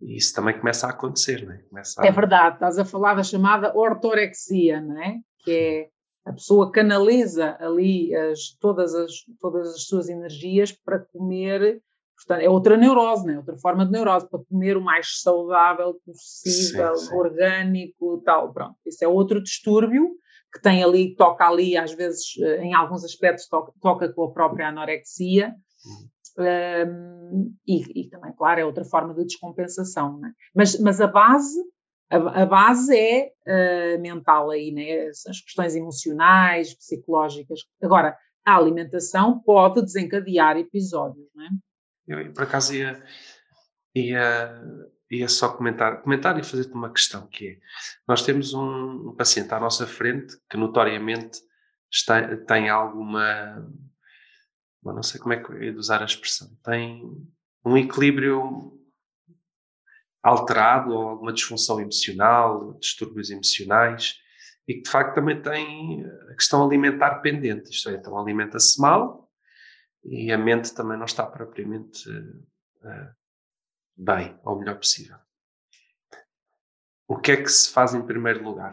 E, isso também começa a acontecer, não é? A... É verdade, estás a falar da chamada ortorexia, não é? Que é a pessoa canaliza ali as, todas, as, todas as suas energias para comer. Portanto, é outra neurose, né? outra forma de neurose, para comer o mais saudável possível, sim, sim. orgânico tal. Pronto, isso é outro distúrbio que tem ali, toca ali, às vezes, eh, em alguns aspectos, toca, toca com a própria anorexia. Um, e, e, também, claro, é outra forma de descompensação. Né? Mas, mas a base a, a base é uh, mental aí, né? as questões emocionais, psicológicas. Agora, a alimentação pode desencadear episódios, não é? Eu, por acaso, ia, ia, ia só comentar, comentar e fazer-te uma questão, que é, nós temos um, um, paciente à nossa frente que notoriamente está, tem alguma, não sei como é que eu ia usar a expressão, tem um equilíbrio alterado ou alguma disfunção emocional, distúrbios emocionais, e que de facto também tem a questão alimentar pendente, isto é, então alimenta-se mal e a mente também não está propriamente uh, bem, ou melhor possível. O que é que se faz em primeiro lugar?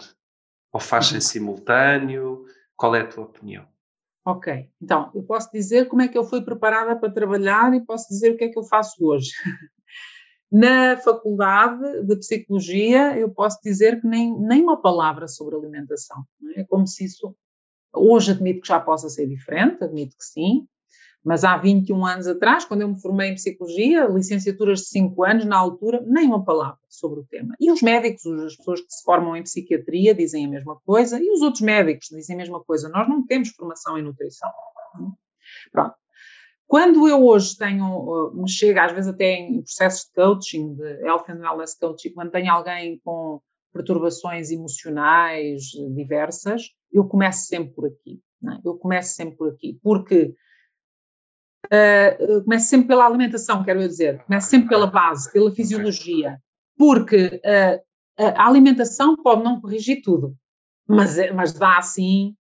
Ou faz em uhum. simultâneo? Qual é a tua opinião? Ok, então eu posso dizer como é que eu fui preparada para trabalhar e posso dizer o que é que eu faço hoje. Na faculdade de psicologia, eu posso dizer que nem, nem uma palavra sobre alimentação. É? é como se isso. Hoje admito que já possa ser diferente, admito que sim, mas há 21 anos atrás, quando eu me formei em psicologia, licenciaturas de 5 anos, na altura, nem uma palavra sobre o tema. E os médicos, as pessoas que se formam em psiquiatria, dizem a mesma coisa, e os outros médicos dizem a mesma coisa. Nós não temos formação em nutrição. Pronto. Quando eu hoje tenho, me chega às vezes até em processos de coaching, de Health and Wellness Coaching, quando tenho alguém com perturbações emocionais diversas, eu começo sempre por aqui. É? Eu começo sempre por aqui, porque uh, começo sempre pela alimentação, quero dizer, começo sempre pela base, pela fisiologia, porque uh, a alimentação pode não corrigir tudo, mas, mas dá assim,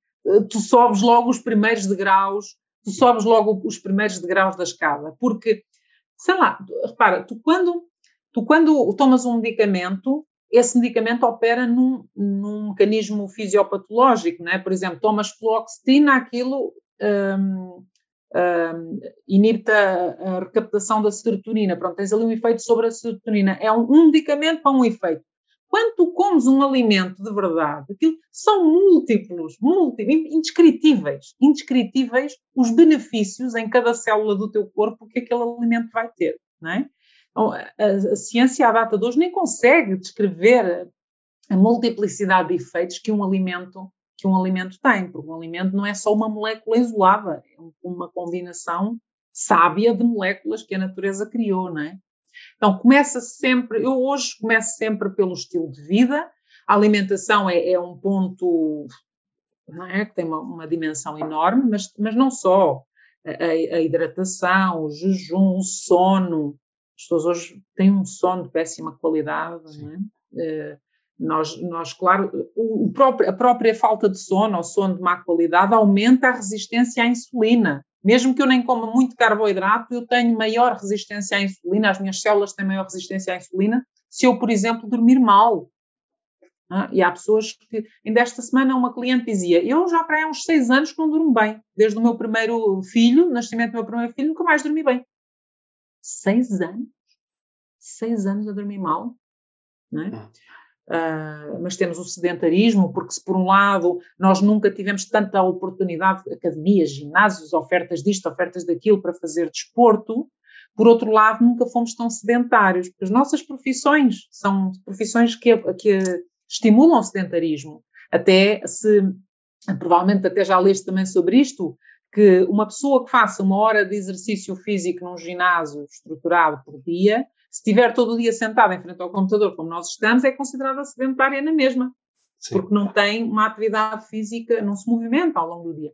tu sobes logo os primeiros degraus tu sobes logo os primeiros degraus da escada, porque, sei lá, repara, tu quando, tu quando tomas um medicamento, esse medicamento opera num, num mecanismo fisiopatológico, não é? Por exemplo, tomas fluoxetina, aquilo um, um, inibe a, a, recaptação da serotonina. Pronto, tens ali um efeito sobre a serotonina. É um, um medicamento para um efeito. Quando tu comes um alimento de verdade, aquilo são múltiplos, múltiplos, indescritíveis, indescritíveis os benefícios em cada célula do teu corpo que aquele alimento vai ter, não é? Então, a, a ciência à data de hoje nem consegue descrever a multiplicidade de efeitos que um alimento que um alimento tem, porque um alimento não é só uma molécula isolada, é uma combinação sábia de moléculas que a natureza criou, não é? Então, começa sempre, eu hoje começo sempre pelo estilo de vida, a alimentação é, é um ponto não é? que tem uma, uma, dimensão enorme, mas, mas não só. A, a, hidratação, o jejum, o sono. As pessoas hoje têm um sono de péssima qualidade, é? Uh, nós, nós, claro, o, o próprio, a própria falta de sono ou sono de má qualidade aumenta a resistência à insulina. Mesmo que eu nem coma muito carboidrato, eu tenho maior resistência à insulina, as minhas células têm maior resistência à insulina, se eu, por exemplo, dormir mal. Ah, e há pessoas que, ainda esta semana, uma cliente dizia: Eu já para há uns seis anos que não durmo bem. Desde o meu primeiro filho, nascimento do meu primeiro filho, nunca mais dormi bem. Seis anos? Seis anos a dormir mal? Não é? Uh, mas temos o sedentarismo, porque se por um lado nós nunca tivemos tanta oportunidade, academias, ginásios, ofertas disto, ofertas daquilo para fazer desporto, por outro lado nunca fomos tão sedentários, porque as nossas profissões são profissões que, que estimulam o sedentarismo. Até se, provavelmente até já leste também sobre isto, que uma pessoa que faça uma hora de exercício físico num ginásio estruturado por dia, se estiver todo o dia sentado em frente ao computador, como nós estamos, é considerada sedentária na mesma, Sim. porque não tem uma atividade física, não se movimenta ao longo do dia.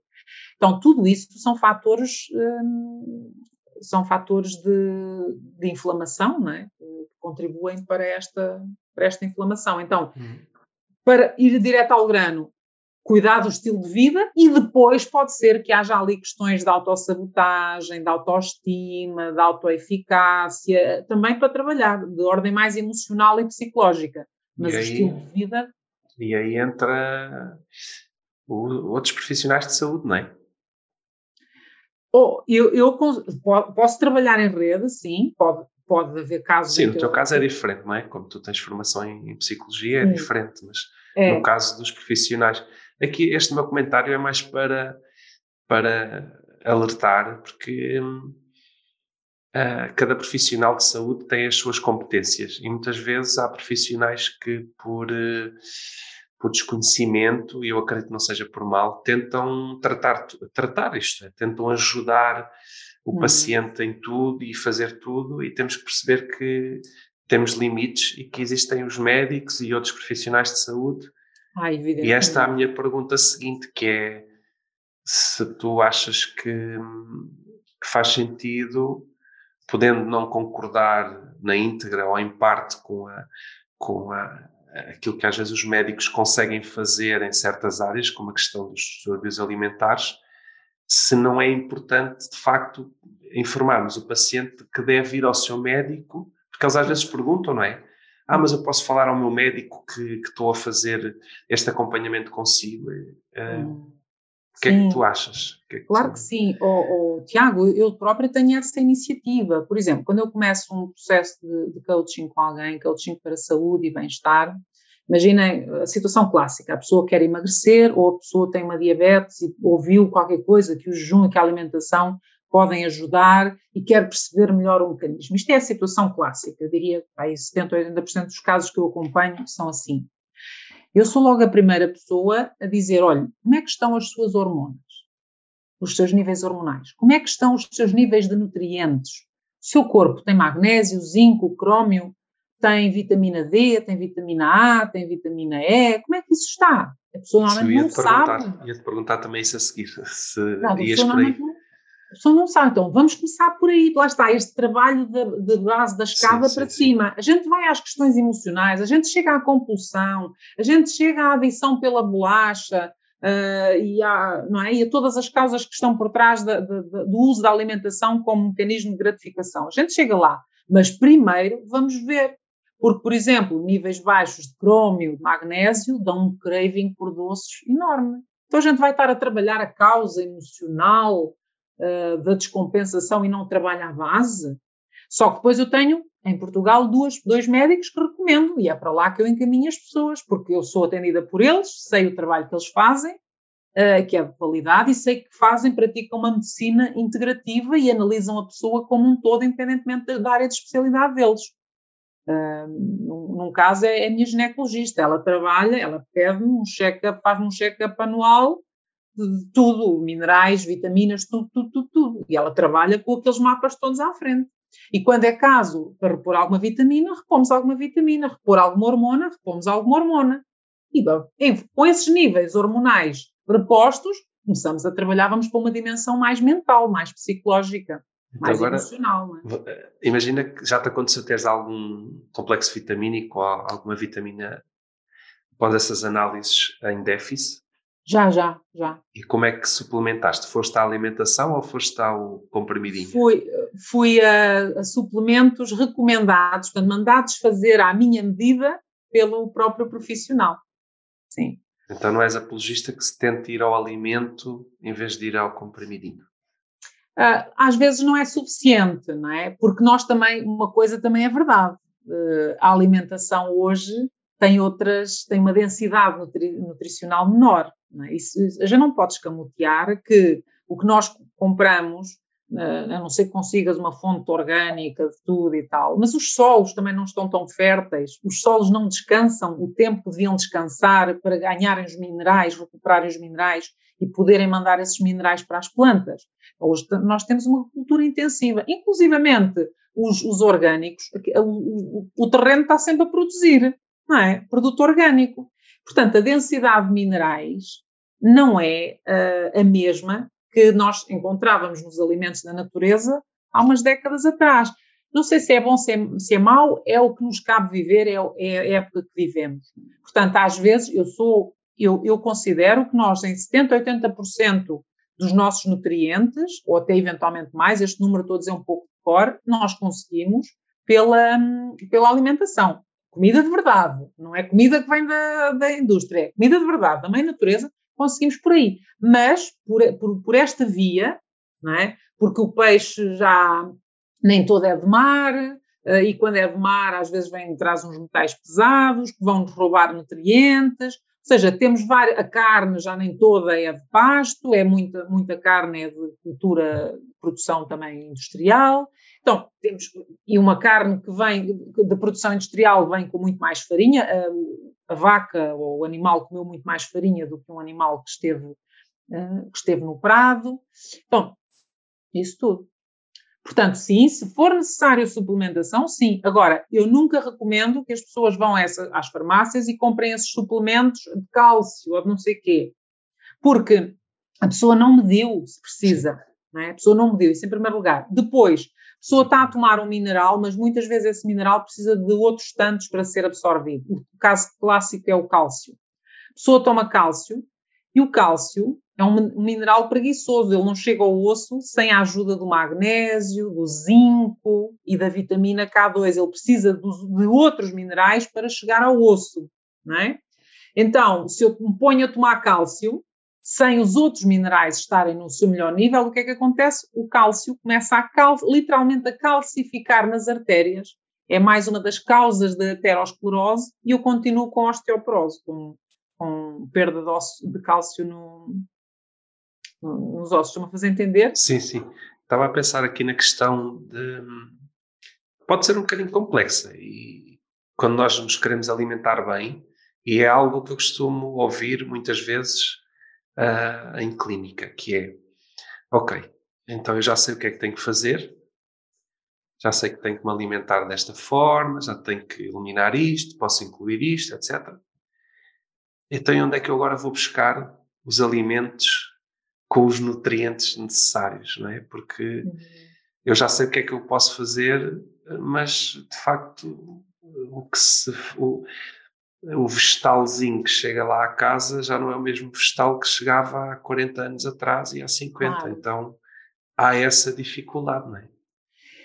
Então, tudo isso são fatores, hum, são fatores de, de inflamação, não é? que contribuem para esta, para esta inflamação. Então, uhum. para ir direto ao grano, cuidar do estilo de vida e depois pode ser que haja ali questões de autossabotagem, de autoestima, de autoeficácia, também para trabalhar, de ordem mais emocional e psicológica. Mas e aí, o estilo de vida. E aí entra o, outros profissionais de saúde, não é? Oh, eu, eu posso trabalhar em rede, sim, pode, pode haver casos. Sim, no teu caso é diferente, não é? Como tu tens formação em, em psicologia, é diferente, mas é. no caso dos profissionais. Aqui, este meu comentário é mais para, para alertar, porque uh, cada profissional de saúde tem as suas competências e muitas vezes há profissionais que, por. Uh, por desconhecimento, e eu acredito que não seja por mal, tentam tratar, tratar isto, é, tentam ajudar o hum. paciente em tudo e fazer tudo, e temos que perceber que temos limites e que existem os médicos e outros profissionais de saúde. Ah, e esta é a minha pergunta seguinte, que é se tu achas que, que faz sentido, podendo não concordar na íntegra ou em parte com a, com a, aquilo que às vezes os médicos conseguem fazer em certas áreas, como a questão dos distúrbios alimentares, se não é importante, de facto, informarmos o paciente que deve ir ao seu médico, porque eles às vezes perguntam, não é? Ah, mas eu posso falar ao meu médico que, que estou a fazer este acompanhamento consigo. Uh, o que sim. é que tu achas? Que é que claro tu... que sim. Oh, oh, Tiago, eu própria tenho essa iniciativa. Por exemplo, quando eu começo um processo de, de coaching com alguém, coaching para saúde e bem-estar, imaginem a situação clássica, a pessoa quer emagrecer ou a pessoa tem uma diabetes e ouviu qualquer coisa que o jejum e que a alimentação podem ajudar e quer perceber melhor o mecanismo. Isto é a situação clássica, eu diria que 70 ou 80% dos casos que eu acompanho são assim. Eu sou logo a primeira pessoa a dizer: olha, como é que estão as suas hormonas? Os seus níveis hormonais? Como é que estão os seus níveis de nutrientes? O seu corpo tem magnésio, zinco, crômio, tem vitamina D, tem vitamina A, tem vitamina E. Como é que isso está? A pessoa normalmente não sabe. Ia-te perguntar também isso a seguir. Se não, ias por aí. Não, a pessoa não sabe. Então, vamos começar por aí. Lá está, este trabalho de, de base da escada sim, para sim, cima. Sim. A gente vai às questões emocionais, a gente chega à compulsão, a gente chega à adição pela bolacha, uh, e, a, não é? e a todas as causas que estão por trás do uso da alimentação como mecanismo de gratificação. A gente chega lá. Mas primeiro vamos ver. Porque, por exemplo, níveis baixos de crômio, de magnésio, dão um craving por doces enorme. Então a gente vai estar a trabalhar a causa emocional, uh, da descompensação e não trabalha à base. Só que depois eu tenho, em Portugal, duas, dois médicos que recomendo, e é para lá que eu encaminho as pessoas, porque eu sou atendida por eles, sei o trabalho que eles fazem, uh, que é de qualidade, e sei que fazem, praticam uma medicina integrativa e analisam a pessoa como um todo, independentemente da, da área de especialidade deles. Uh, num, num, caso é, é a minha ginecologista, ela trabalha, ela pede-me um check-up, faz-me um check-up anual de tudo, minerais, vitaminas, tudo, tudo, tudo, tudo. E ela trabalha com aqueles mapas todos à frente. E quando é caso para repor alguma vitamina, repomos alguma vitamina, repor alguma hormona, repomos alguma hormona. E com esses níveis hormonais repostos, começamos a trabalhar, vamos para uma dimensão mais mental, mais psicológica, então mais agora, emocional. É? Eh, imagina que já te aconteceu teres algum complexo vitamínico ou alguma vitamina após essas análises em déficit já, já, já. E como é que suplementaste? Foste à alimentação ou foste ao comprimidinho? Fui, fui a, a suplementos recomendados, portanto, mandados fazer à minha medida pelo próprio profissional. Sim. Então não és apologista que se tente ir ao alimento em vez de ir ao comprimidinho? Uh, às vezes não é suficiente, não é? Porque nós também, uma coisa também é verdade. Uh, a alimentação hoje tem outras, tem uma densidade nutri, nutricional menor. Não é? Isso, já não pode escamotear que o que nós compramos, a não ser que consigas uma fonte orgânica de tudo e tal, mas os solos também não estão tão férteis, os solos não descansam o tempo que deviam descansar para ganharem os minerais, recuperarem os minerais e poderem mandar esses minerais para as plantas. Hoje nós temos uma cultura intensiva, inclusivamente os, os orgânicos, o, o, o terreno está sempre a produzir, não é? Produto orgânico. Portanto, a densidade de minerais não é uh, a mesma que nós encontrávamos nos alimentos da natureza há umas décadas atrás. Não sei se é bom, se é, se é mau, é o que nos cabe viver, é, é a época que vivemos. Portanto, às vezes eu sou, eu, eu considero que nós em 70%, 80% dos nossos nutrientes, ou até eventualmente mais, este número a dizer um pouco de cor, nós conseguimos pela, pela alimentação. Comida de verdade, não é comida que vem da, da indústria, é comida de verdade, da mãe natureza, conseguimos por aí. Mas por, por, por esta via, não é? porque o peixe já nem todo é de mar, eh, e quando é de mar, às vezes vem, traz uns metais pesados que vão nos roubar nutrientes. Ou seja, temos várias, a carne já nem toda é de pasto, é muita, muita carne é de cultura, produção também industrial. Então, temos, e uma carne que vem de produção industrial vem com muito mais farinha, a, a vaca ou o animal comeu muito mais farinha do que um animal que esteve, uh, que esteve no prado. Então, isso tudo. Portanto, sim, se for necessário suplementação, sim. Agora, eu nunca recomendo que as pessoas vão essa, às farmácias e comprem esses suplementos de cálcio ou de não sei quê. Porque a pessoa não mediu se precisa. Não é? A pessoa não mediu, isso em primeiro lugar. Depois, pessoa está a tomar um mineral, mas muitas vezes esse mineral precisa de outros tantos para ser absorvido. O caso clássico é o cálcio. A pessoa toma cálcio e o cálcio é um mineral preguiçoso, ele não chega ao osso sem a ajuda do magnésio, do zinco e da vitamina K2. Ele precisa de outros minerais para chegar ao osso, não é? Então, se eu me ponho a tomar cálcio, sem os outros minerais estarem no seu melhor nível, o que é que acontece? O cálcio começa a cal literalmente a calcificar nas artérias. É mais uma das causas da aterosclerose e eu continuo com osteoporose, com com perda de, osso, de cálcio no, no, nos ossos. Estão a fazer entender? Sim, sim. Estava a pensar aqui na questão de. Pode ser um bocadinho complexa e quando nós nos queremos alimentar bem, e é algo que eu costumo ouvir muitas vezes uh, em clínica, que é, ok, então eu já sei o que é que tenho que fazer, já sei que tenho que me alimentar desta forma, já tenho que eliminar isto, posso incluir isto, etc. Então, onde é que eu agora vou buscar os alimentos com os nutrientes necessários, não é? Porque uhum. eu já sei o que é que eu posso fazer, mas de facto o que se o, o vegetalzinho que chega lá à casa já não é o mesmo vegetal que chegava há 40 anos atrás e há 50. Claro. Então há essa dificuldade, não é?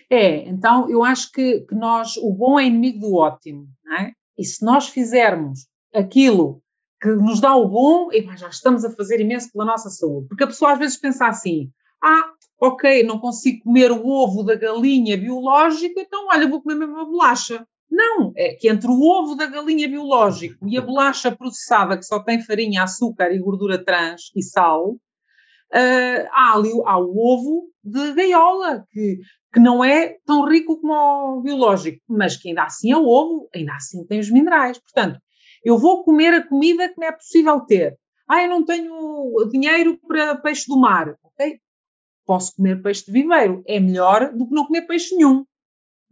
É, então eu acho que, que nós, o bom é inimigo do ótimo, não é? E se nós fizermos aquilo que nos dá o bom, e já estamos a fazer imenso pela nossa saúde. Porque a pessoa às vezes pensa assim: ah, ok, não consigo comer o ovo da galinha biológica, então olha, vou comer mesmo uma bolacha. Não, é que entre o ovo da galinha biológico e a bolacha processada, que só tem farinha, açúcar e gordura trans e sal, uh, há ali há o ovo de gaiola, que, que não é tão rico como o biológico, mas que ainda assim é o ovo, ainda assim tem os minerais. Portanto, eu vou comer a comida que me é possível ter. Ah, eu não tenho dinheiro para peixe do mar. Ok? Posso comer peixe de viveiro. É melhor do que não comer peixe nenhum.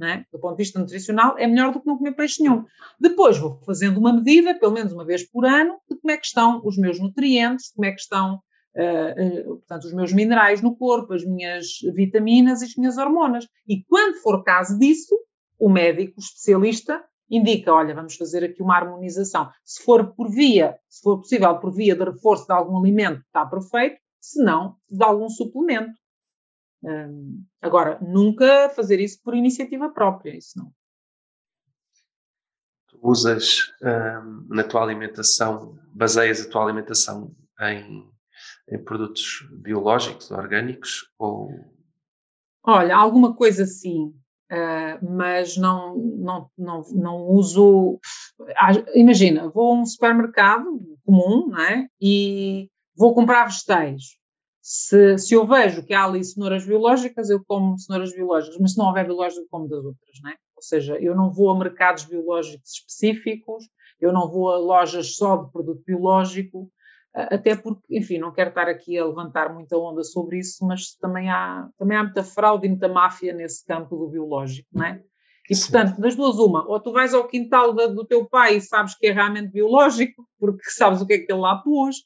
É? Do ponto de vista nutricional, é melhor do que não comer peixe nenhum. Depois vou fazendo uma medida, pelo menos uma vez por ano, de como é que estão os meus nutrientes, como é que estão uh, uh, portanto, os meus minerais no corpo, as minhas vitaminas e as minhas hormonas. E quando for caso disso, o médico especialista indica, olha, vamos fazer aqui uma harmonização. Se for por via, se for possível por via de reforço de algum alimento, está perfeito, se não, de algum suplemento. Agora, nunca fazer isso por iniciativa própria, isso não. Tu usas hum, na tua alimentação, baseias a tua alimentação em, em produtos biológicos, orgânicos ou Olha, alguma coisa sim, Uh, mas não, não, não, não uso. Imagina, vou a um supermercado comum não é? e vou comprar vegetais. Se, se eu vejo que há ali cenouras biológicas, eu como cenouras biológicas, mas se não houver biológicas, eu como das outras. Não é? Ou seja, eu não vou a mercados biológicos específicos, eu não vou a lojas só de produto biológico, até porque, enfim, não quero estar aqui a levantar muita onda sobre isso, mas também há, também há muita fraude e muita máfia nesse campo do biológico, não é? E, portanto, das duas, uma, ou tu vais ao quintal do teu pai e sabes que é realmente biológico, porque sabes o que é que ele lá pôs,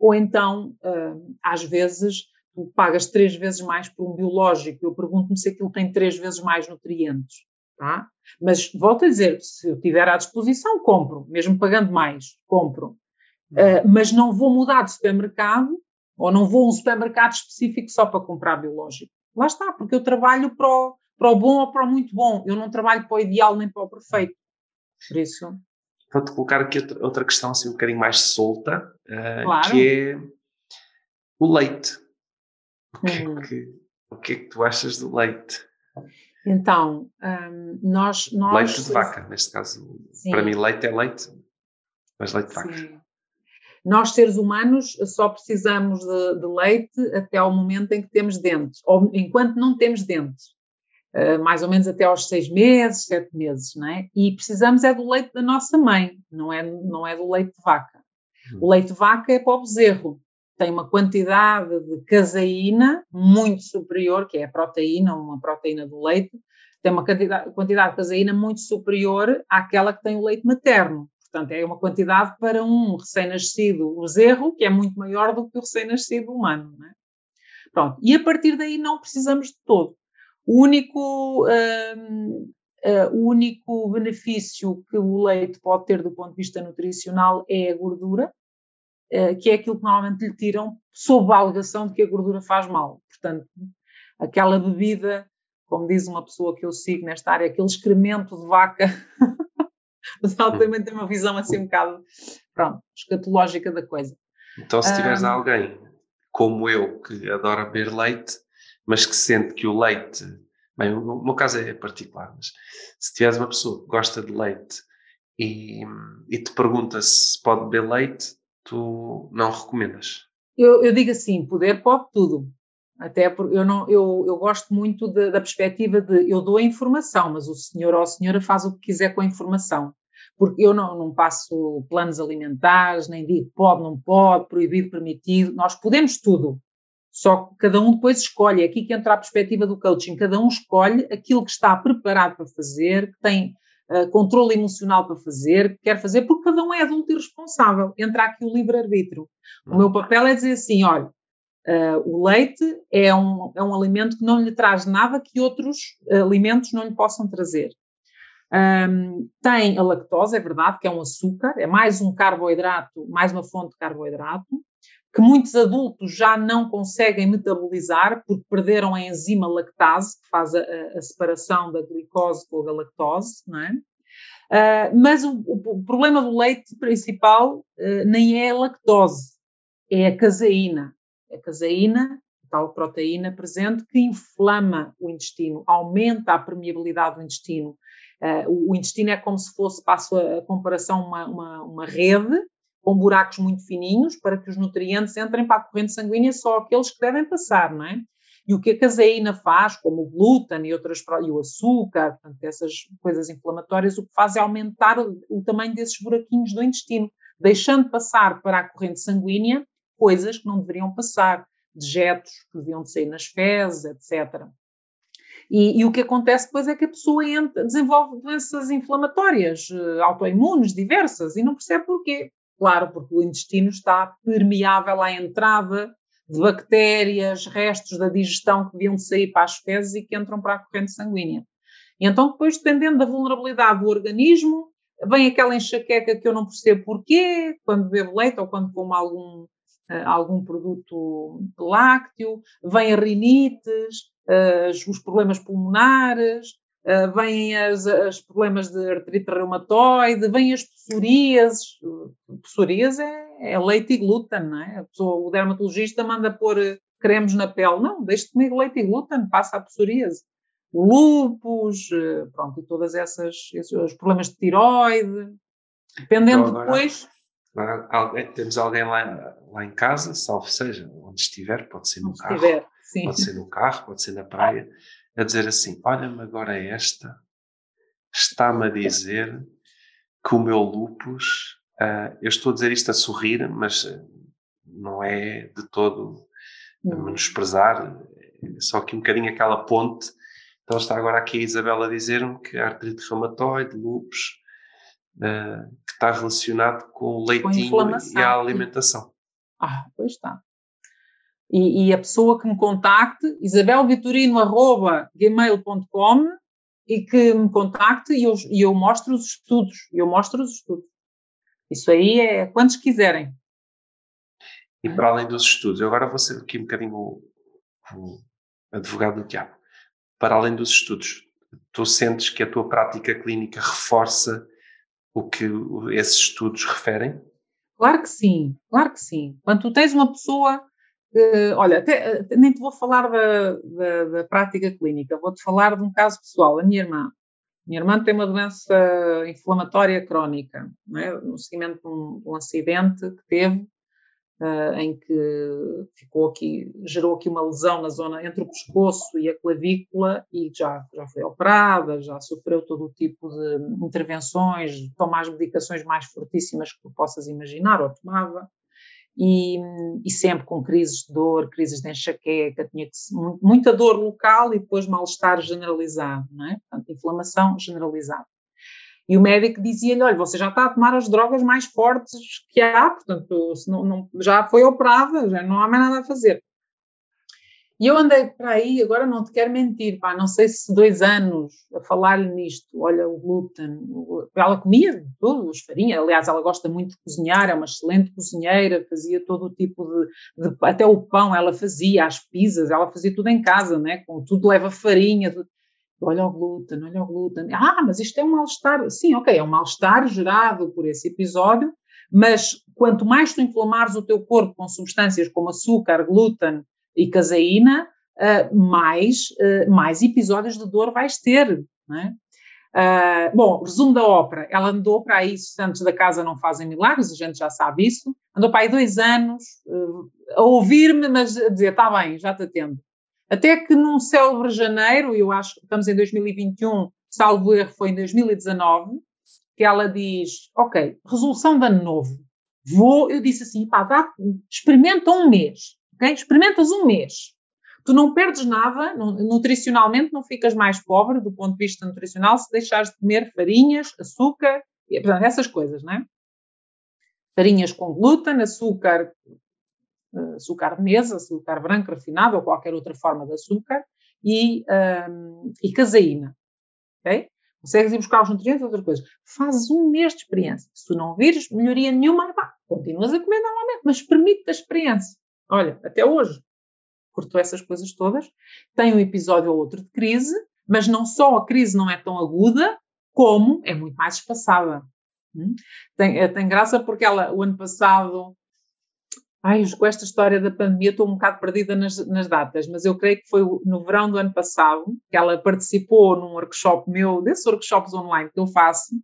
ou então, uh, às vezes, tu pagas três vezes mais por um biológico. Eu pergunto-me se aquilo tem três vezes mais nutrientes. Tá? Mas volto a dizer, se eu tiver à disposição, compro, mesmo pagando mais, compro. Uh, mas não vou mudar de supermercado ou não vou a um supermercado específico só para comprar biológico. Lá está, porque eu trabalho para o, para o bom ou para o muito bom. Eu não trabalho para o ideal nem para o perfeito. Por isso. Vou-te colocar aqui outra questão assim um bocadinho mais solta, uh, claro. que é o leite. O que, é uhum. é que, o que é que tu achas do leite? Então, um, nós, nós. Leite de vaca, neste caso. Sim. Para mim, leite é leite, mas leite de vaca. Sim. Nós, seres humanos, só precisamos de, de, leite até ao momento em que temos dentes, ou enquanto não temos dentes. Uh, mais ou menos até aos seis meses, sete meses, não é? E precisamos é do leite da nossa mãe, não é, não é do leite de vaca. Hum. O leite de vaca é para o bezerro, tem uma quantidade de caseína muito superior, que é a proteína, uma proteína do leite, tem uma quantidade, quantidade de caseína muito superior àquela que tem o leite materno. Portanto, é uma quantidade para um recém-nascido bezerro que é muito maior do que o recém-nascido humano. É? Pronto. E a partir daí não precisamos de todo. O único, um, uh, o único benefício que o leite pode ter do ponto de vista nutricional é a gordura, que é aquilo que normalmente lhe tiram sob a alegação de que a gordura faz mal. Portanto, aquela bebida, como diz uma pessoa que eu sigo nesta área, aquele excremento de vaca Mas ela também tem uma visão assim um bocado, pronto, escatológica da coisa. Então, se tiveres alguém como eu que adora beber leite, mas que sente que o leite, bem, o meu caso é particular, mas se tiveres uma pessoa que gosta de leite e, e te pergunta se pode beber leite, tu não recomendas? Eu, eu digo assim, poder pode tudo. Até porque eu, não, eu, eu gosto muito de, da perspectiva de eu dou a informação, mas o senhor ou a senhora faz o que quiser com a informação. Porque eu não, não passo planos alimentares, nem digo pode, não pode, proibido, permitido. Nós podemos tudo. Só que cada um depois escolhe. É aqui que entra a perspectiva do coaching. Cada um escolhe aquilo que está preparado para fazer, que tem uh, controle emocional para fazer, que quer fazer, porque cada um é adulto e responsável. Entra aqui o livre-arbítrio. O meu papel é dizer assim: olha, Uh, o leite é um, é um alimento que não lhe traz nada que outros alimentos não lhe possam trazer. Um, tem a lactose, é verdade, que é um açúcar, é mais um carboidrato, mais uma fonte de carboidrato, que muitos adultos já não conseguem metabolizar porque perderam a enzima lactase, que faz a, a separação da glicose com a galactose, não é? Uh, mas o, o, problema do leite principal uh, nem é a lactose, é a caseína a caseína, tal proteína presente, que inflama o intestino, aumenta a permeabilidade do intestino. Uh, o, intestino é como se fosse, passo a, comparação, uma, uma, uma rede com buracos muito fininhos para que os nutrientes entrem para a corrente sanguínea só aqueles que devem passar, não é? E o que a caseína faz, como o glúten e, outras, e o açúcar, portanto, essas coisas inflamatórias, o que faz é aumentar o, tamanho desses buraquinhos do intestino, deixando passar para a corrente sanguínea coisas que não deveriam passar, dejetos que deviam de sair nas fezes, etc. E, e, o que acontece depois é que a pessoa entra, desenvolve doenças inflamatórias, uh, autoimunes, diversas, e não percebe porquê. Claro, porque o intestino está permeável à entrada de bactérias, restos da digestão que deviam de sair para as fezes e que entram para a corrente sanguínea. E então, depois, dependendo da vulnerabilidade do organismo, vem aquela enxaqueca que eu não percebo porquê, quando bebo leite ou quando como algum uh, algum produto lácteo, vem a rinites, uh, os problemas pulmonares, uh, vêm as, os problemas de artrite reumatoide, vêm as psoríases. Psoríase é, é, leite e glúten, não é? A pessoa, o dermatologista manda pôr cremes na pele. Não, deixe comigo leite e glúten, passa a psoríase. O lúpus, pronto, e todas essas, esses, os problemas de tiroide. Dependendo então, depois Alguém, temos alguém lá, lá em casa, salvo seja, onde estiver, pode ser no onde carro, estiver, pode ser no carro, pode ser na praia, a dizer assim: Olha-me agora esta, está-me a dizer que o meu lupus, uh, eu estou a dizer isto a sorrir, mas ah, não é de todo a menosprezar, é só que um bocadinho aquela ponte. Então está agora aqui a Isabela a dizer-me que a artrite reumatoide, lupus, uh, que está relacionado com o leitinho com e a alimentação. Ah, pois está. E, e a pessoa que me contacte, isabelvitorino.gmail.com e que me contacte e eu, e eu mostro os estudos. Eu mostro os estudos. Isso aí é quantos quiserem. E para além dos estudos, eu agora vou ser aqui um bocadinho o, o advogado do diabo. Para além dos estudos, tu sentes que a tua prática clínica reforça o que esses estudos referem? Claro que sim, claro que sim. Quando tu tens uma pessoa, uh, olha, até, nem te vou falar da, da, da prática clínica, vou-te falar de um caso pessoal. A minha irmã, minha irmã tem uma doença inflamatória crónica, é? no seguimento de um, um acidente que teve, uh, em que ficou aqui, gerou aqui uma lesão na zona entre o pescoço e a clavícula e já, já foi operada, já sofreu todo o tipo de intervenções, toma as medicações mais fortíssimas que tu possas imaginar, ou tomava. E, e, sempre com crises de dor, crises de enxaqueca, tinha muita dor local e depois mal-estar generalizado, não é? Portanto, inflamação generalizada. E o médico dizia-lhe: olha, você já está a tomar as drogas mais fortes que há, portanto, não, não, já foi operada, já não há mais nada a fazer. E eu andei para aí, agora não te quero mentir, pá, não sei se dois anos a falar-lhe nisto, olha, o glúten, ela comia tudo, as farinhas, aliás, ela gosta muito de cozinhar, é uma excelente cozinheira, fazia todo o tipo de, de até o pão ela fazia, as pizzas, ela fazia tudo em casa, né, com tudo leva farinha, tudo olha o glúten, olha o glúten. Ah, mas isto é um mal-estar. Sim, ok, é um mal-estar gerado por esse episódio, mas quanto mais tu inflamares o teu corpo com substâncias como açúcar, glúten e caseína, uh, mais, uh, mais episódios de dor vais ter, não é? Uh, bom, resumo da ópera. Ela andou para aí, antes da casa não fazem milagres, a gente já sabe isso. Andou para aí dois anos a ouvir-me, mas a dizer: está bem, já te atendo. Até que num célebre janeiro, eu acho que estamos em 2021, salvo erro, foi em 2019, que ela diz: Ok, resolução de ano novo. Vou, eu disse assim, pá, dá, experimenta um mês, ok? Experimentas um mês. Tu não perdes nada, nutricionalmente não ficas mais pobre do ponto de vista nutricional se deixares de comer farinhas, açúcar, e, portanto, essas coisas, não é? Farinhas com glúten, açúcar açúcar de mesa, açúcar branco refinado ou qualquer outra forma de açúcar e, um, e caseína. ok? Consegues ir buscar os nutrientes, outras coisas. Fazes um mês de experiência. Se tu não vires melhoria nenhuma, pá, continuas a comer normalmente, mas permite a experiência. Olha, até hoje, cortou essas coisas todas. Tem um episódio ou outro de crise, mas não só a crise não é tão aguda, como é muito mais espaçada. Hum? Tem, eh, tem graça porque ela, o ano passado, Ai, com esta história da pandemia estou um bocado perdida nas, nas, datas, mas eu creio que foi no verão do ano passado que ela participou num workshop meu, desses workshops online que eu faço,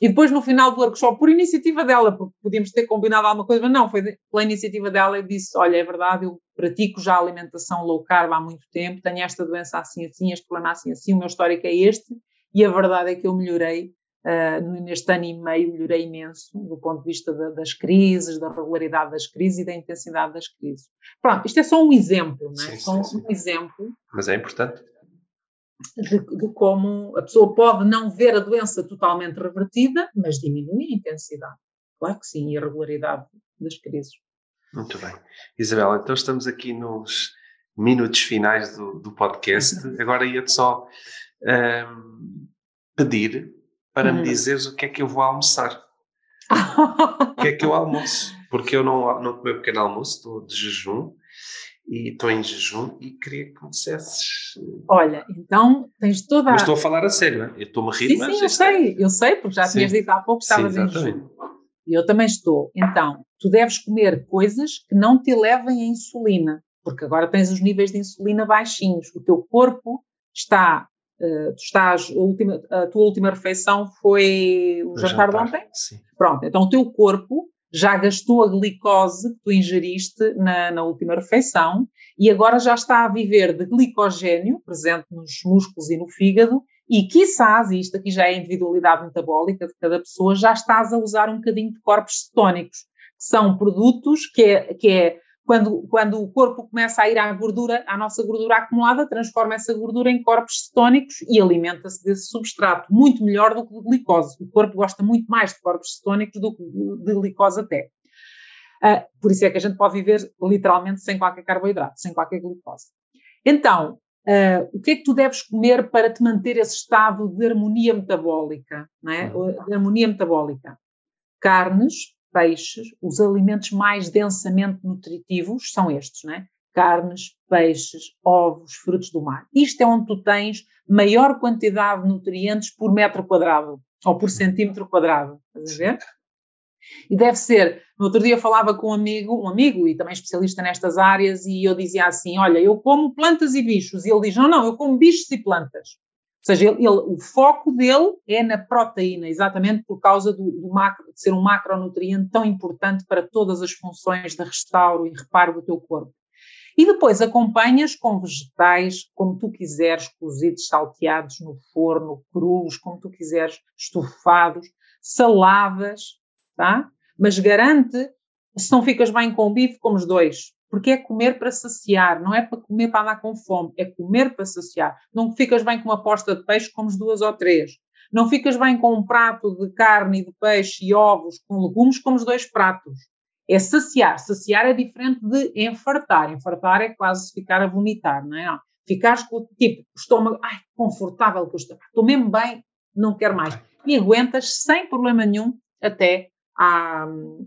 e depois no final do workshop, por iniciativa dela, porque podíamos ter combinado alguma coisa, mas não, foi pela iniciativa dela, eu disse, olha, é verdade, eu pratico já alimentação low carb há muito tempo, tenho esta doença assim, assim, este problema assim, assim, o meu histórico é este, e a verdade é que eu melhorei Uh, neste ano e meio melhorei imenso do ponto de vista da, das crises, da regularidade das crises e da intensidade das crises. Pronto, isto é só um exemplo, não é? Sim, só sim, um exemplo. Mas é importante. De, de, como a pessoa pode não ver a doença totalmente revertida, mas diminuir a intensidade. Claro que sim, e a regularidade das crises. Muito bem. Isabela, então estamos aqui nos minutos finais do, do podcast. Agora ia-te só um, pedir para hum. me dizeres o que é que eu vou almoçar. o que é que eu almoço? Porque eu não, não tomei pequeno almoço, estou de jejum e estou em jejum e queria que me dissesses. Olha, então tens toda a. Mas estou a falar a sério, é? eu estou-me a rir, sim, mas. Sim, eu sei, eu sei, porque já sim. tinhas dito há pouco que estavas em jejum. E eu também estou. Então, tu deves comer coisas que não te levem a insulina, porque agora tens os níveis de insulina baixinhos. O teu corpo está Uh, tu estás, a, última, a, tua última refeição foi o, jantar, jantar, de ontem? Sim. Pronto, então o teu corpo já gastou a glicose que tu ingeriste na, na última refeição e agora já está a viver de glicogênio presente nos músculos e no fígado e quizás, e isto aqui já é individualidade metabólica de cada pessoa, já estás a usar um bocadinho de corpos cetónicos, que são produtos que é, que é quando, quando o corpo começa a ir à gordura, à nossa gordura acumulada, transforma essa gordura em corpos cetónicos e alimenta-se desse substrato, muito melhor do que de glicose. O corpo gosta muito mais de corpos cetónicos do que de glicose até. Uh, por isso é que a gente pode viver literalmente sem qualquer carboidrato, sem qualquer glicose. Então, uh, o que é que tu deves comer para te manter esse estado de harmonia metabólica? Não é? Uhum. De harmonia metabólica. Carnes, peixes, os alimentos mais densamente nutritivos são estes, não é? Carnes, peixes, ovos, frutos do mar. Isto é onde tu tens maior quantidade de nutrientes por metro quadrado ou por centímetro quadrado. Estás a ver? E deve ser. No outro dia falava com um amigo, um amigo e também especialista nestas áreas, e eu dizia assim: Olha, eu como plantas e bichos. E ele diz: Não, não, eu como bichos e plantas. Ou seja, ele, ele, o foco dele é na proteína, exatamente por causa do, do macro, de ser um macronutriente tão importante para todas as funções de restauro e reparo do teu corpo. E depois acompanhas com vegetais, como tu quiseres, cozidos, salteados no forno, crus, como tu quiseres, estofados, saladas, tá? Mas garante, se não ficas bem com o bife, comes dois. Porque é comer para saciar, não é para comer para andar com fome, é comer para saciar. Não ficas bem com uma posta de peixe, comes duas ou três. Não ficas bem com um prato de carne de peixe e ovos com legumes, comes dois pratos. É saciar. Saciar é diferente de enfartar. Enfartar é quase ficar a vomitar, não é? Não. Ficares com tipo, estômago, ai, confortável que eu estou. Estou mesmo bem, não quero mais. E aguentas sem problema nenhum até à,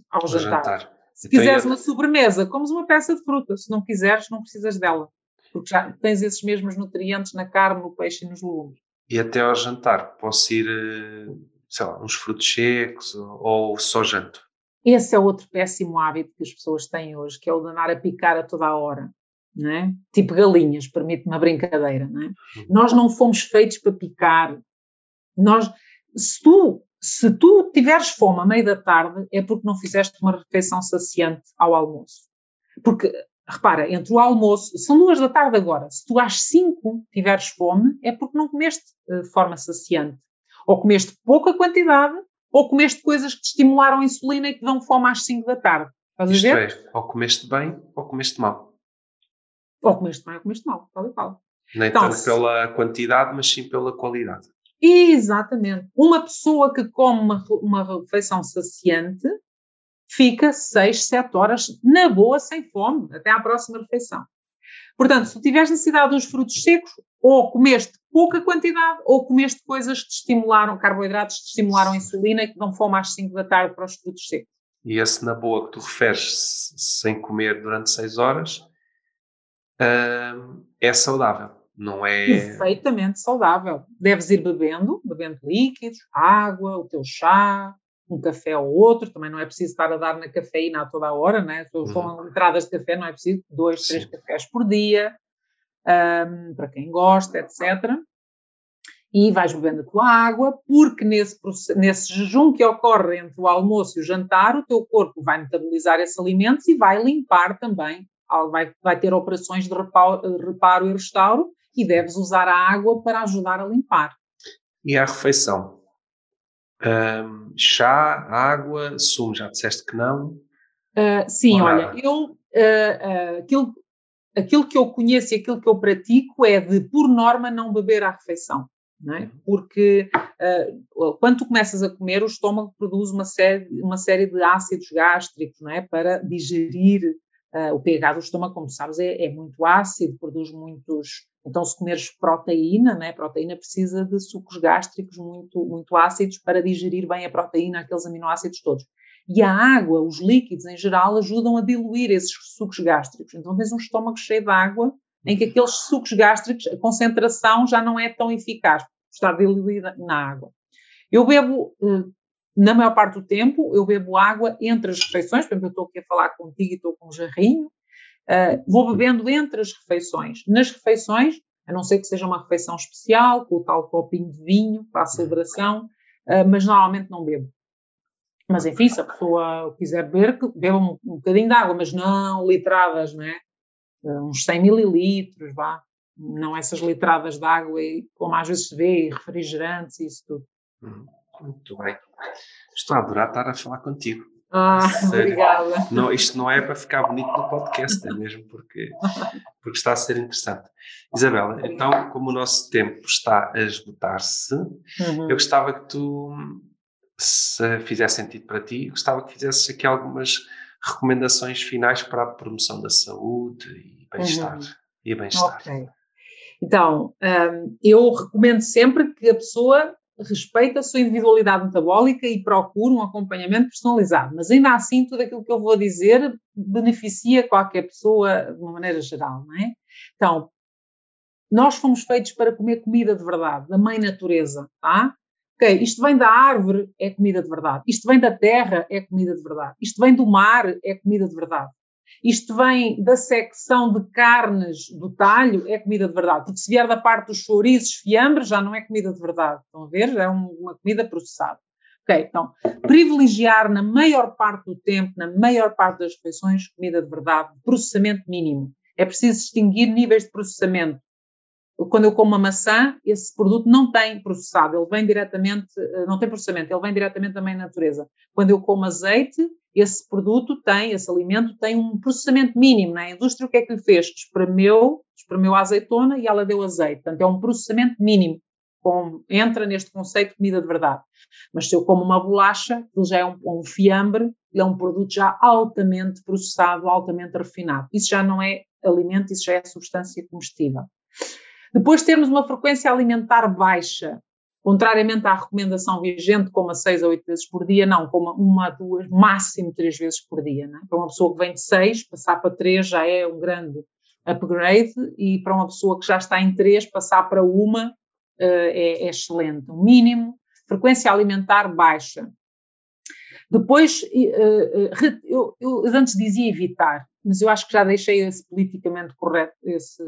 ao jantar. jantar. Se quiseres uma sobremesa, comes uma peça de fruta. Se não quiseres, não precisas dela. Porque já tens esses mesmos nutrientes na carne, no peixe e nos legumes. E até ao jantar, posso ir, eh, sei lá, uns frutos secos ou só janto? Esse é outro péssimo hábito que as pessoas têm hoje, que é o de andar a picar a toda a hora. Não é? Tipo galinhas, permite-me a brincadeira. Não é? Uhum. Nós não fomos feitos para picar. Nós, se tu se tu tiveres fome à meia da tarde, é porque não fizeste uma refeição saciante ao almoço. Porque, repara, entre o almoço, são duas da tarde agora, se tu às cinco tiveres fome, é porque não comeste eh, de forma saciante. Ou comeste pouca quantidade, ou comeste coisas que te estimularam a insulina e que dão fome às cinco da tarde. Estás Isto a ver? é, ou comeste bem, ou comeste mal. Ou comeste bem, ou comeste mal, tal e tal. Nem então, tanto pela quantidade, mas sim pela qualidade. Exatamente. Uma pessoa que come uma, uma refeição saciante fica 6, 7 horas na boa, sem fome, até à próxima refeição. Portanto, se tiveres necessidade de uns frutos secos, ou comeste pouca quantidade, ou comeste coisas que estimularam, carboidratos que estimularam a insulina e que dão fome às 5 da tarde para os frutos secos. E esse na boa que tu referes sem comer durante 6 horas uh, é saudável não é. Perfeitamente saudável. Deves ir bebendo, bebendo líquidos, água, o teu chá, um café ou outro. Também não é preciso estar a dar na cafeína a toda a hora, né? Se uhum. entradas de café, não é preciso dois, três Sim. cafés por dia, um, para quem gosta, etc. E vais bebendo a tua água, porque nesse, nesse jejum que ocorre entre o almoço e o jantar, o teu corpo vai metabolizar esses alimentos e vai limpar também vai, vai, ter operações de reparo, reparo, e restauro e deves usar a água para ajudar a limpar. E a refeição? Um, chá, água, sumo, já disseste que não? Uh, sim, olha, eu, uh, uh, aquilo, aquilo que eu conheço e aquilo que eu pratico é de, por norma, não beber à refeição. É? Uhum. Porque quando tu começas a comer, o estômago produz uma série, uma série de ácidos gástricos não é? para digerir o pH do estômago, como sabes, é, é muito ácido, produz muitos então, se comeres proteína, né, a proteína precisa de sucos gástricos muito, muito ácidos para digerir bem a proteína, aqueles aminoácidos todos. E a água, os líquidos em geral, ajudam a diluir esses sucos gástricos. Então, tens um estômago cheio de água em que aqueles sucos gástricos, a concentração já não é tão eficaz, está diluída na água. Eu bebo, eh, na maior parte do tempo, eu bebo água entre as refeições, por exemplo, eu estou aqui a falar contigo e estou com um jarrinho, Uh, vou bebendo entre as refeições. Nas refeições, a não ser que seja uma refeição especial, com o tal copinho de vinho para a celebração, uh, mas normalmente não bebo. Mas enfim, se a pessoa quiser beber, beba um, um bocadinho de água, mas não litradas, né? Uh, uns 100 mililitros, vá. Não essas litradas de água, e, como às vezes se vê, refrigerantes e isso tudo. Hum, muito bem. Estou a adorar estar a falar contigo. Ah, obrigada. Não, isto não é para ficar bonito no podcast, é mesmo porque, porque está a ser interessante. Isabela, então, como o nosso tempo está a esgotar-se, uhum. eu gostava que tu, se fizesse sentido para ti, gostava que fizesses aqui algumas recomendações finais para a promoção da saúde e bem-estar. Uhum. E bem-estar. Ok. Então, um, eu recomendo sempre que a pessoa respeite a sua individualidade metabólica e procure um acompanhamento personalizado. Mas ainda assim, tudo aquilo que eu vou dizer beneficia qualquer pessoa de uma maneira geral, não é? Então, nós fomos feitos para comer comida de verdade, da mãe natureza, tá? Ok, isto vem da árvore, é comida de verdade. Isto vem da terra, é comida de verdade. Isto vem do mar, é comida de verdade. Isto vem da secção de carnes do talho, é comida de verdade. Porque se vier da parte dos chouriços, fiambres, já não é comida de verdade. Estão a ver? É uma comida processada. Ok, então, privilegiar na maior parte do tempo, na maior parte das refeições, comida de verdade, processamento mínimo. É preciso distinguir níveis de processamento quando eu como uma maçã, esse produto não tem processado, ele vem diretamente, eh, não tem processamento, ele vem diretamente da mãe natureza. Quando eu como azeite, esse produto tem, esse alimento tem um processamento mínimo, né? A indústria o que é que lhe fez? Espremeu, espremeu a azeitona e ela deu azeite. Portanto, é um processamento mínimo, com, entra neste conceito de comida de verdade. Mas se eu como uma bolacha, ele já é um, um fiambre, ele é um produto já altamente processado, altamente refinado. Isso já não é alimento, isso já é substância comestível. Depois termos uma frequência alimentar baixa, contrariamente à recomendação vigente, coma seis a oito vezes por dia, não, coma uma, duas, máximo três vezes por dia. Né? Para uma pessoa que vem de seis, passar para três já é um grande upgrade, e para uma pessoa que já está em três, passar para uma uh, é, é excelente. O mínimo, frequência alimentar baixa. Depois, uh, eu, eu, antes dizia evitar, mas eu acho que já deixei esse politicamente correto, esse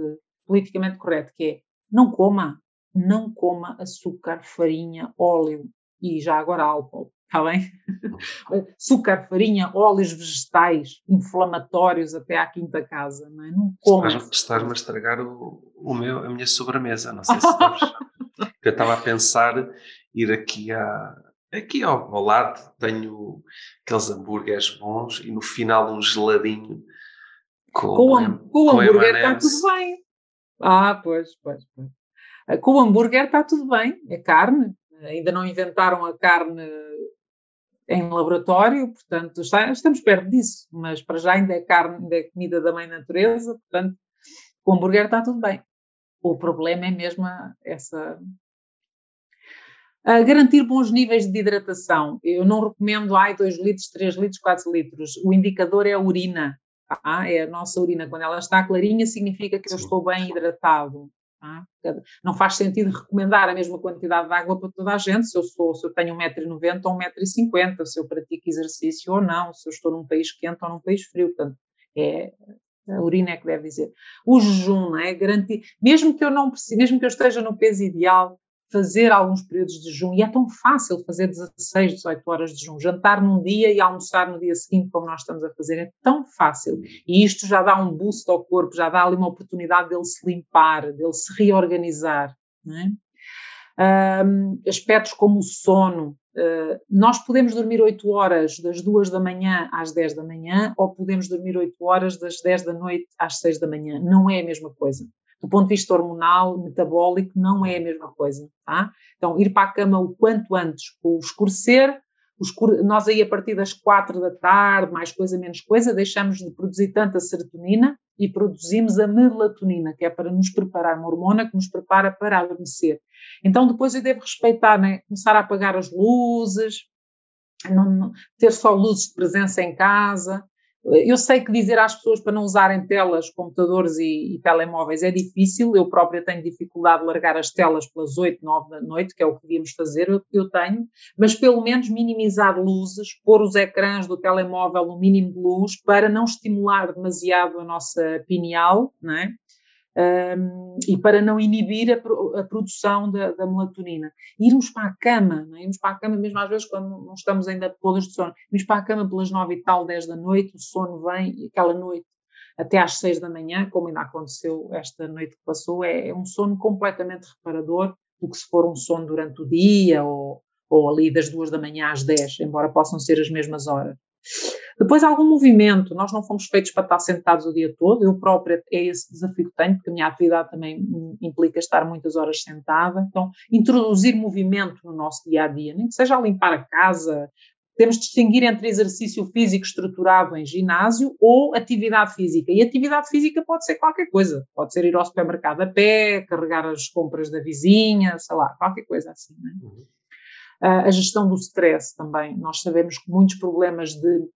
politicamente correto, que é não coma, não coma açúcar, farinha, óleo e já agora álcool, está bem? açúcar, farinha, óleos vegetais, inflamatórios até à quinta casa, não é? Não coma. Estás-me a estragar o, o meu, a minha sobremesa, não sei se sabes. eu estava a pensar ir aqui a, Aqui ao, ao, lado tenho aqueles hambúrgueres bons e no final um geladinho com, com, com, com hambúrguer está tudo bem. Ah, pois, pois, pois. Ah, com o hambúrguer está tudo bem, é carne. Ainda não inventaram a carne em laboratório, portanto, está, estamos perto disso, mas para já ainda é carne, ainda é comida da mãe natureza, portanto, com o hambúrguer está tudo bem. O problema é mesmo essa. garantir bons níveis de hidratação. Eu não recomendo, ai, 2 litros, 3 litros, 4 litros. O indicador é a urina. Tá? É a nossa urina. Quando ela está clarinha, significa que eu estou bem hidratado. Tá? Não faz sentido recomendar a mesma quantidade de água para toda a gente, se eu, sou, se eu tenho 1,90m ou 1,50m, se eu pratico exercício ou não, se eu estou num país quente ou num país frio. Portanto, é, a urina é que deve dizer. O jejum, é? Garantir, mesmo que eu não mesmo que eu esteja no peso ideal, fazer alguns períodos de jejum, e é tão fácil fazer 16, 18 horas de jejum, jantar num dia e almoçar no dia seguinte, como nós estamos a fazer, é tão fácil. E isto já dá um boost ao corpo, já dá ali uma oportunidade dele se limpar, dele se reorganizar. É? Um, aspectos como o sono. Uh, nós podemos dormir 8 horas das 2 da manhã às 10 da manhã, ou podemos dormir 8 horas das 10 da noite às 6 da manhã. Não é a mesma coisa do ponto de vista hormonal, metabólico, não é a mesma coisa. Tá? Então, ir para a cama o quanto antes, o escurecer, nós aí a partir das quatro da tarde, mais coisa, menos coisa, deixamos de produzir tanta serotonina e produzimos a melatonina, que é para nos preparar, uma hormona que nos prepara para adormecer. Então, depois eu devo respeitar, né? começar a apagar as luzes, não, não, ter só luzes de presença em casa, eu sei que dizer às pessoas para não usarem telas, computadores e, e, telemóveis é difícil, eu própria tenho dificuldade de largar as telas pelas 8, 9 da noite, que é o que devíamos fazer, eu, eu tenho, mas pelo menos minimizar luzes, pôr os ecrãs do telemóvel no mínimo de luz para não estimular demasiado a nossa pineal, não é? Um, e para não inibir a, a produção da, da, melatonina. Irmos para a cama, é? irmos para a cama mesmo às vezes quando não estamos ainda todas de sono, irmos para a cama pelas nove e tal, dez da noite, o sono vem e aquela noite até às seis da manhã, como ainda aconteceu esta noite que passou, é, é um sono completamente reparador do que se for um sono durante o dia ou, ou ali das duas da manhã às dez, embora possam ser as mesmas horas. Depois, algum movimento. Nós não fomos feitos para estar sentados o dia todo. Eu própria é esse desafio que tenho, porque a minha atividade também implica estar muitas horas sentada. Então, introduzir movimento no nosso dia a dia, nem que seja a limpar a casa, temos de distinguir entre exercício físico estruturado em ginásio ou atividade física. E atividade física pode ser qualquer coisa. Pode ser ir ao supermercado a pé, carregar as compras da vizinha, sei lá, qualquer coisa assim. É? Uhum. A gestão do stress também. Nós sabemos que muitos problemas de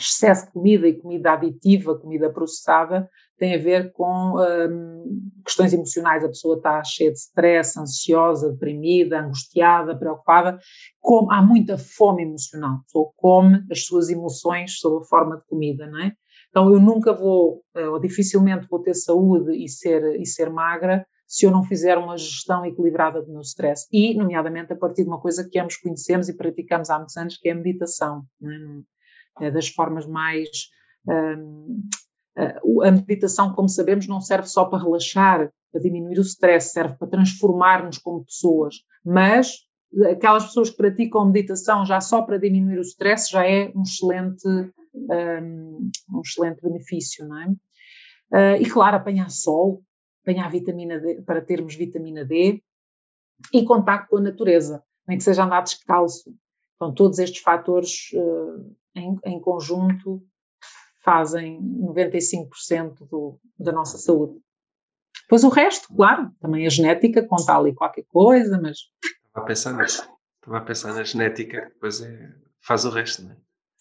excesso de comida e comida aditiva, comida processada, tem a ver com hum, questões emocionais. A pessoa está cheia de stress, ansiosa, deprimida, angustiada, preocupada. Há muita fome emocional. A pessoa come as suas emoções sob a forma de comida, não é? Então eu nunca vou, eh, ou dificilmente vou ter saúde e ser, e ser magra se eu não fizer uma gestão equilibrada do meu stress. E, nomeadamente, a partir de uma coisa que ambos conhecemos e praticamos há muitos anos, que é a meditação. É? É das formas mais. Um, a meditação, como sabemos, não serve só para relaxar, para diminuir o stress, serve para transformar-nos como pessoas. Mas aquelas pessoas que praticam meditação já só para diminuir o stress já é um excelente, um, um excelente benefício, não é? Uh, e claro, apanhar sol, apanhar vitamina D, para termos vitamina D e contacto com a natureza, nem que seja andar descalço. Então, todos estes fatores uh, em, em conjunto fazem 95% do, da nossa saúde. Pois o resto, claro, também a genética conta ali qualquer coisa, mas. Estava a pensar nisso. Estava a pensar na genética, depois é, faz o resto, não é?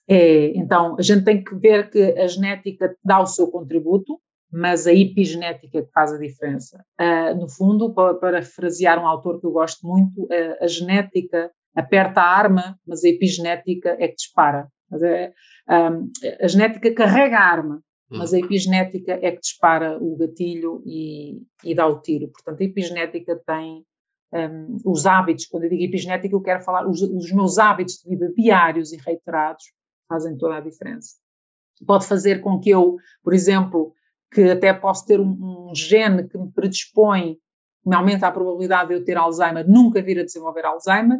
É, então a gente tem que ver que a genética dá o seu contributo, mas a epigenética que faz a diferença. Uh, no fundo, para, para frasear um autor que eu gosto muito, uh, a genética aperta a arma, mas a epigenética é que dispara. Um, a genética carrega a arma, mas a uhum. epigenética é que dispara o gatilho e, e dá o tiro. Portanto, a epigenética tem um, os hábitos, quando eu digo epigenética, eu quero falar, os, os meus hábitos de vida diários e reiterados fazem toda a diferença. Pode fazer com que eu, por exemplo, que até posso ter um, um gene que me predispõe, que me aumenta a probabilidade de eu ter Alzheimer, nunca vir a desenvolver Alzheimer,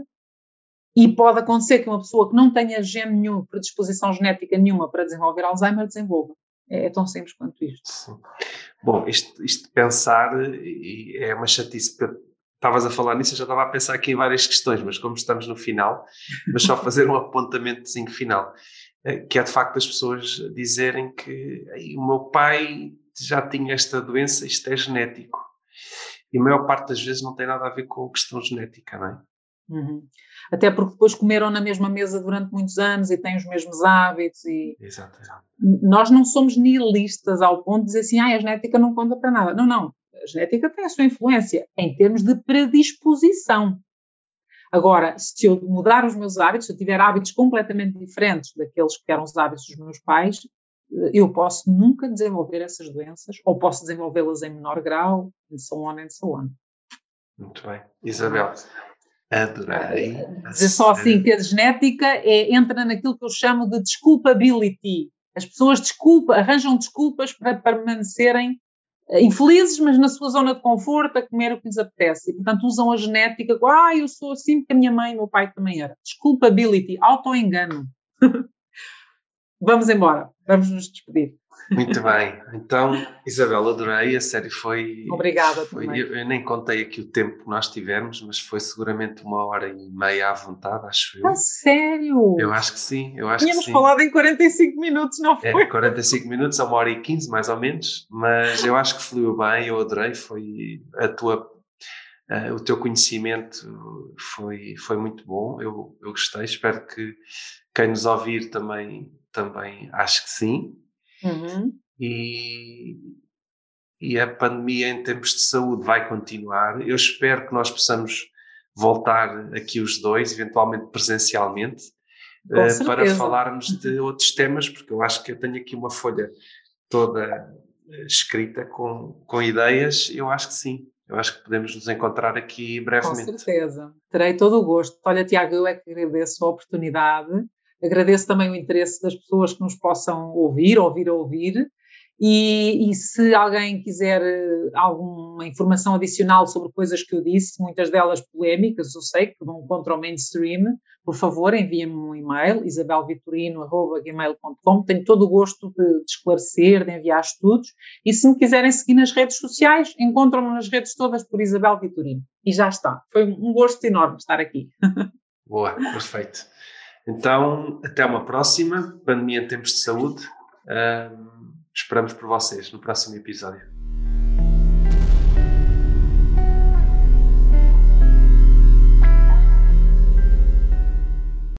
e pode acontecer que uma pessoa que não tenha gene nenhum, predisposição genética nenhuma para desenvolver Alzheimer, desenvolva. É, é tão simples quanto isto. Sim. Bom, isto, isto de pensar é uma chatice. Estavas a falar nisso, eu já estava a pensar aqui em várias questões, mas como estamos no final, mas só fazer um apontamentozinho final, que é de facto as pessoas dizerem que o meu pai já tinha esta doença, isto é genético. E a maior parte das vezes não tem nada a ver com questão genética, não é? Uhum. Até porque depois comeram na mesma mesa durante muitos anos e têm os mesmos hábitos. E exato, exato. Nós não somos nihilistas ao ponto de dizer assim, ah, a genética não conta para nada. Não, não. A genética tem a sua influência em termos de predisposição. Agora, se eu mudar os meus hábitos, se eu tiver hábitos completamente diferentes daqueles que eram os hábitos dos meus pais, eu posso nunca desenvolver essas doenças, ou posso desenvolvê-las em menor grau, e so on and so on. Muito bem. Isabel, Adorei. Dizer só assim que a genética é, entra naquilo que eu chamo de desculpability. As pessoas desculpa, arranjam desculpas para permanecerem eh, infelizes, mas na sua zona de conforto, a comer o que lhes apetece. E, portanto, usam a genética, ah, eu sou assim porque a minha mãe e o meu pai também era. Desculpability, auto-engano. Vamos embora, vamos nos despedir. Muito bem. Então, Isabel, adorei. A série foi. Obrigada foi, eu, eu, nem contei aqui o tempo que nós tivemos, mas foi seguramente uma hora e meia à vontade, acho eu. A sério? Eu acho que sim. Eu acho Tínhamos que sim. falado em 45 minutos, não é, foi? É, 45 minutos, a uma hora e 15, mais ou menos. Mas eu acho que fluiu bem, eu adorei. Foi a tua. Uh, o teu conhecimento foi, foi muito bom, eu, eu gostei. Espero que quem nos ouvir também, também acho que sim. Uhum. E, e a pandemia em termos de saúde vai continuar. Eu espero que nós possamos voltar aqui os dois, eventualmente presencialmente, uh, para falarmos de outros temas, porque eu acho que eu tenho aqui uma folha toda eh, escrita com, com ideias. Eu acho que sim. Eu acho que podemos nos encontrar aqui brevemente. Com certeza. Terei todo o gosto. Olha, Tiago, eu é que agradeço a oportunidade Agradeço também o interesse das pessoas que nos possam ouvir, ouvir ouvir. E, e, se alguém quiser eh, alguma informação adicional sobre coisas que eu disse, muitas delas polémicas, eu sei, que vão contra o mainstream, por favor, enviem-me um e-mail, isabelvitorino.gmail.com. Tenho todo o gosto de, de, esclarecer, de enviar estudos. E se me quiserem seguir nas redes sociais, encontram-me nas redes todas por Isabel Vitorino. E já está. Foi um gosto enorme estar aqui. Boa, perfeito. Então, até uma próxima. Pandemia em tempos de saúde. esperamos por vocês no próximo episódio.